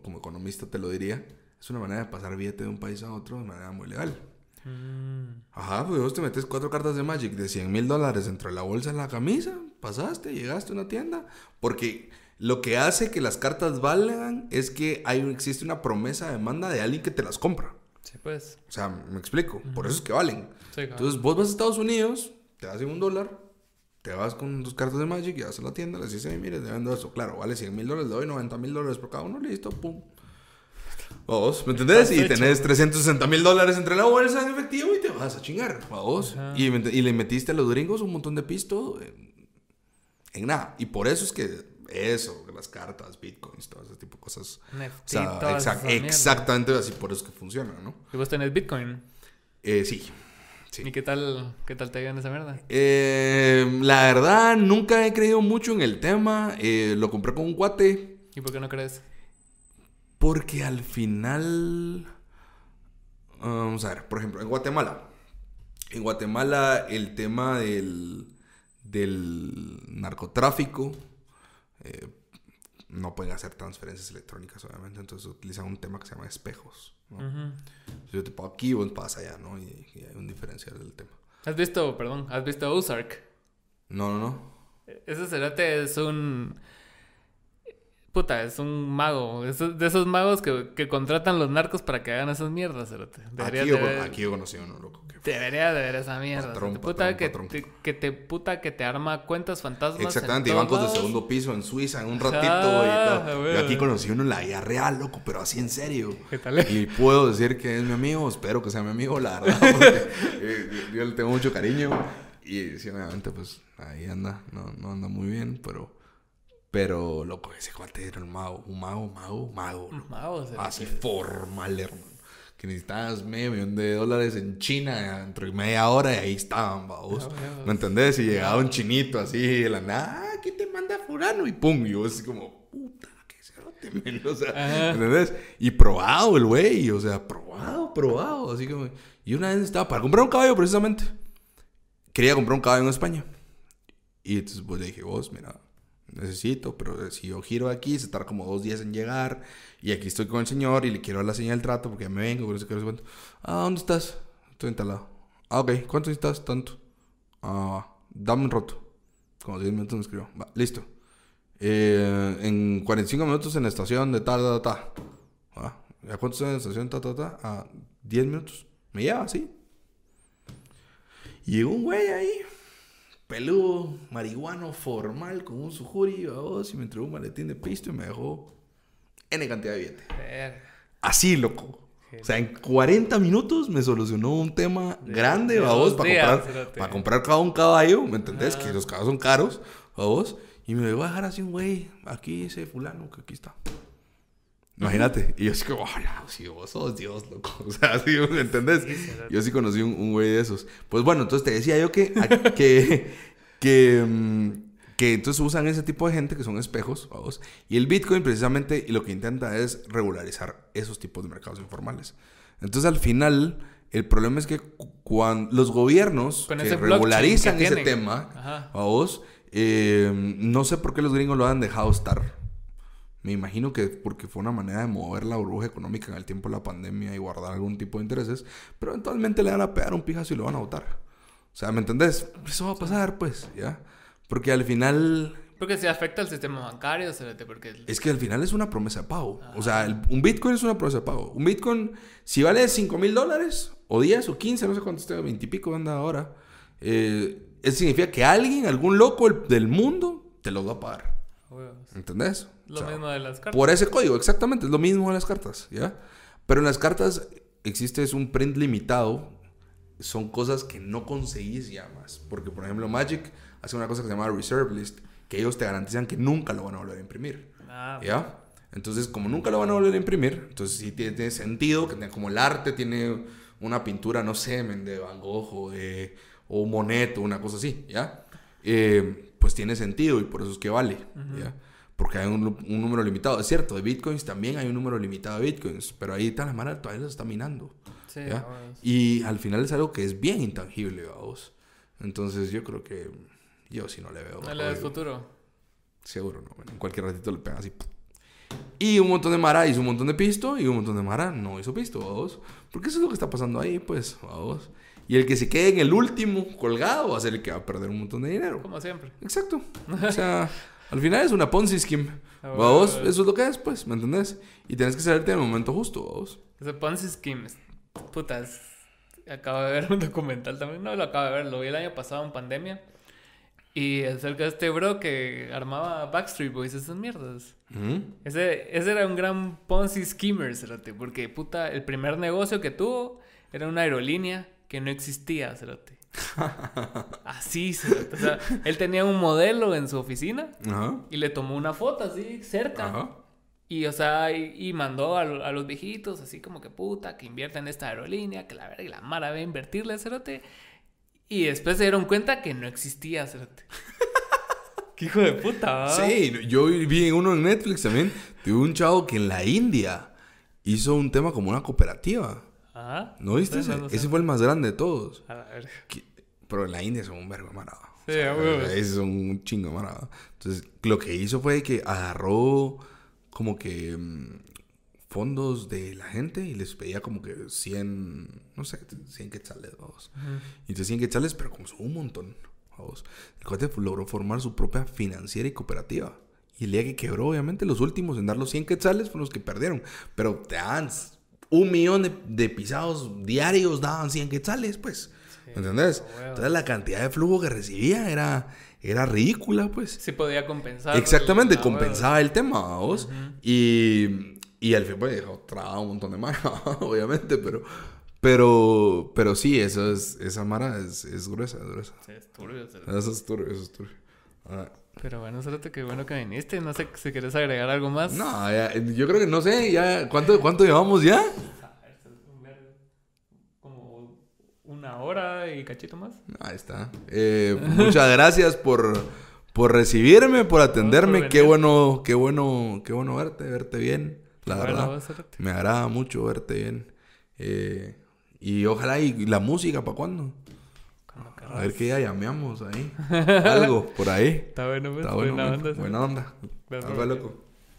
S2: como economista te lo diría. Es una manera de pasar billete de un país a otro de manera muy legal.
S1: Mm,
S2: Ajá, pues vos te metes cuatro cartas de Magic de 100 mil dólares entre la bolsa y la camisa. Pasaste, llegaste a una tienda. Porque lo que hace que las cartas valgan es que hay, existe una promesa de demanda de alguien que te las compra.
S1: sí, pues.
S2: O sea, me explico. Por eso es que valen.
S1: Sí, claro.
S2: Entonces vos vas a Estados Unidos, te hacen un dólar, te vas con tus cartas de Magic y vas a la tienda, les dices, "Ay, mire, te vendo eso. Claro, vale 100 mil dólares, le doy 90 mil dólares por cada uno, listo, pum. Vos, ¿me entendés? Y tenés 360 mil dólares entre la bolsa en efectivo y te vas a chingar, vos. Y, y le metiste a los gringos un montón de pisto en, en nada. Y por eso es que eso, las cartas, bitcoins, todo ese tipo de cosas.
S1: NFT,
S2: O sea, exactamente así por eso es que funciona, ¿no?
S1: ¿Y vos tenés Bitcoin?
S2: Eh, sí. Sí.
S1: ¿Y qué tal, qué tal te en esa mierda?
S2: Eh, la verdad, nunca he creído mucho en el tema. Eh, lo compré con un cuate.
S1: ¿Y por qué no crees?
S2: Porque al final. Vamos a ver, por ejemplo, en Guatemala. En Guatemala, el tema del, del narcotráfico. Eh, no pueden hacer transferencias electrónicas, obviamente. Entonces utilizan un tema que se llama espejos. Yo te pago aquí, vos pagas allá, ¿no? Y, y hay un diferencial del tema.
S1: ¿Has visto, perdón, has visto Ozark?
S2: No, no, no.
S1: Ese cerote es un... Puta, es un mago. Es de esos magos que, que contratan los narcos para que hagan esas mierdas, cerote. Deberías
S2: Aquí yo, aquí yo conocí a uno, loco. que
S1: Debería de ver esa mierda.
S2: Patrón,
S1: puta,
S2: patrón,
S1: que. Te, que te puta que te arma cuentas fantasmas. en
S2: Exactamente, y bancos de segundo piso en Suiza en un ratito
S1: Ah,
S2: y todo.
S1: güey.
S2: Yo aquí conocí uno en la vida real, loco, pero así en serio.
S1: ¿Qué tal?
S2: Y puedo decir que es mi amigo, espero que sea mi amigo, la verdad, porque [LAUGHS] eh, yo, yo le tengo mucho cariño. Y sí, obviamente, pues ahí anda, no, no anda muy bien, pero, pero, loco, ese cuate era un mago, un mago, mago, mago. loco.
S1: Mago.
S2: Así formal, hermano. Que necesitabas medio millón de dólares en China dentro de media hora y ahí estaban, vamos.
S1: Ah.
S2: ¿Me entendés? Y llegaba un chinito así de la nada, ah, ¿qué te manda fulano? Y pum, y yo así como, puta, qué cerote, [LAUGHS] men. O sea,
S1: Ajá.
S2: ¿entendés? Y probado el güey, o sea, probado, probado. Así como, y una vez estaba para comprar un caballo precisamente. Quería comprar un caballo en España. Y entonces pues le dije, vos, mira, necesito, pero si yo giro aquí, se tarda como dos días en llegar. Y aquí estoy con el señor y le quiero dar la señal del trato porque ya me vengo, sé cuánto. Ah, ¿dónde estás? Estoy instalado. Ah, ok, ¿cuánto estás? Tanto. Ah, dame un roto. Como 10 minutos me escribió. Va, listo. Eh, en 45 minutos en la estación de tal, tal, tal. Ah, ¿ya cuánto estoy en la estación? Ta, ta, ta. Ah, 10 minutos. Me lleva, sí. Y un güey ahí, peludo, marihuano, formal, con un sujuri, vos, y me entregó un maletín de pisto y me dejó N cantidad de billete.
S1: Verga.
S2: Así, loco. O sea, en 40 minutos me solucionó un tema grande,
S1: de dos
S2: para
S1: días,
S2: comprar, para comprar cada un caballo, ¿me entendés? Que los caballos son caros, vamos. Y me voy a dejar así un güey, aquí ese fulano que aquí está. Imagínate. Y yo así como, hola, si vos sos Dios, loco. [LAUGHS] O sea, así, ¿me entendés?
S1: Sí.
S2: Yo sí conocí un, un güey de esos. Pues bueno, entonces te decía yo que, a- [LAUGHS] que, que, mm, que entonces usan ese tipo de gente que son espejos, vamos. Y el Bitcoin precisamente y lo que intenta es regularizar esos tipos de mercados informales. Entonces al final, el problema es que cuando los gobiernos
S1: Con
S2: que regularizan
S1: que
S2: ese tema,
S1: Ajá.
S2: vamos, eh, no sé por qué los gringos lo han dejado estar. Me imagino que porque fue una manera de mover la burbuja económica en el tiempo de la pandemia y guardar algún tipo de intereses, pero eventualmente le van a pegar un pijazo y lo van a votar. O sea, ¿me entendés? Eso va a pasar, pues, ¿ya? Porque al final,
S1: Porque se afecta al sistema bancario, porque...
S2: es que al final es una promesa de pago. O sea, el- un Bitcoin es una promesa de pago. Un Bitcoin, si vale 5 mil dólares, o 10 o 15, no sé cuánto esté, 20 y pico anda ahora, eh, eso significa que alguien, algún loco del- mundo, te lo va a pagar. ¿Entendés?
S1: Lo
S2: O sea,
S1: mismo de las cartas.
S2: Por ese código, exactamente, es lo mismo en las cartas, ¿ya? Pero en las cartas existe es un print limitado, son cosas que no conseguís ya más. Porque, por ejemplo, Magic hace una cosa que se llama Reserve List, que ellos te garantizan que nunca lo van a volver a imprimir,
S1: Ah,
S2: ¿ya? Entonces, como nunca lo van a volver a imprimir, entonces sí tiene, tiene sentido, que como el arte tiene una pintura, no sé, de Van Gogh o de o Monet o una cosa así, ¿ya? Eh, pues tiene sentido y por eso es que vale, ¿ya? Porque hay un, un número limitado. Es cierto, de bitcoins también hay un número limitado de bitcoins, pero ahí está la mara todavía los está minando,
S1: sí,
S2: ¿ya? Y al final es algo que es bien intangible, vamos. Entonces yo creo que yo sí no le veo.
S1: No le
S2: código.
S1: futuro.
S2: Seguro no, bueno, en cualquier ratito le pegan así. Y un montón de Mara hizo un montón de pisto y un montón de Mara no hizo pisto, vamos. Porque eso es lo que está pasando ahí, pues, vamos. Y el que se quede en el último colgado va a ser el que va a perder un montón de dinero.
S1: Como siempre.
S2: Exacto. [LAUGHS] O sea, al final es una Ponzi scheme.
S1: Ah,
S2: Vamos,
S1: bueno.
S2: eso es lo que es, pues, ¿me entendés? Y tienes que saberte en el momento justo, vamos.
S1: Ese Ponzi Scheme. Putas. Acabo de ver un documental también. No lo acabo de ver. Lo vi el año pasado en pandemia. Y acerca de este bro que armaba Backstreet Boys, esas mierdas.
S2: Ujú.
S1: Ese, ese era un gran Ponzi Schemer, cerote, porque puta, el primer negocio que tuvo era una aerolínea que no existía, cerote. [LAUGHS] Así. O sea, él tenía un modelo en su oficina
S2: Ajá.
S1: y le tomó una foto así cerca.
S2: Ajá.
S1: Y, o sea, y, y mandó a, a los viejitos así como que puta, que invierta en esta aerolínea, que la verga y la mara a invertirle, cerote. Y después se dieron cuenta que no existía, cerote. [LAUGHS] Qué hijo de puta, ¿va?
S2: Sí, yo vi uno en Netflix también. de un chavo que en la India hizo un tema como una cooperativa.
S1: Ajá.
S2: ¿No viste ese?
S1: no sé.
S2: Ese fue el más grande de todos.
S1: A.
S2: Que- Pero en la India son un vergo de marada.
S1: Sí, a huevos.
S2: Ahí son un chingo de marada. Entonces, lo que hizo fue que agarró como que mm, fondos de la gente y les pedía como que 100, no sé, 100 quetzales, vamos. Y entonces 100 quetzales, pero como son un montón, vamos. El cuate logró formar su propia financiera y cooperativa. Y el día que quebró, obviamente, los últimos en dar los 100 quetzales fueron los que perdieron. Pero te dan un millón de, de pisados diarios, daban 100 quetzales, pues. ¿Me entendés? Entonces la cantidad de flujo que recibía era, era ridícula, pues.
S1: Sí podía compensar.
S2: Exactamente, compensaba el tema, vos. Y, y al fin, pues, dejó trabado un montón de mara, [LAUGHS] obviamente, pero, pero, pero sí, eso es, esa mara es, es gruesa, es gruesa.
S1: Sí, es turbio.
S2: Eso es turbio, eso es turbio. Ah,
S1: Pero bueno, Cerote, qué bueno que viniste. No sé si quieres agregar algo más.
S2: No, ya, yo creo que no sé, ya, ¿cuánto, cuánto llevamos ya?
S1: Como una hora y cachito más.
S2: Ahí está. Eh, muchas gracias por, por recibirme, por atenderme.
S1: por
S2: qué bueno, qué bueno, qué bueno verte, verte bien, la
S1: Bueno,
S2: verdad. Me agrada mucho verte bien. Eh, y ojalá y la música, ¿para cuándo? A ver que ya llameamos ahí. [LAUGHS] Algo por ahí.
S1: Está bueno, pues.
S2: Está bueno,
S1: buena
S2: men.
S1: onda.
S2: Buena onda.
S1: Gracias,
S2: Algo
S1: Roque.
S2: loco.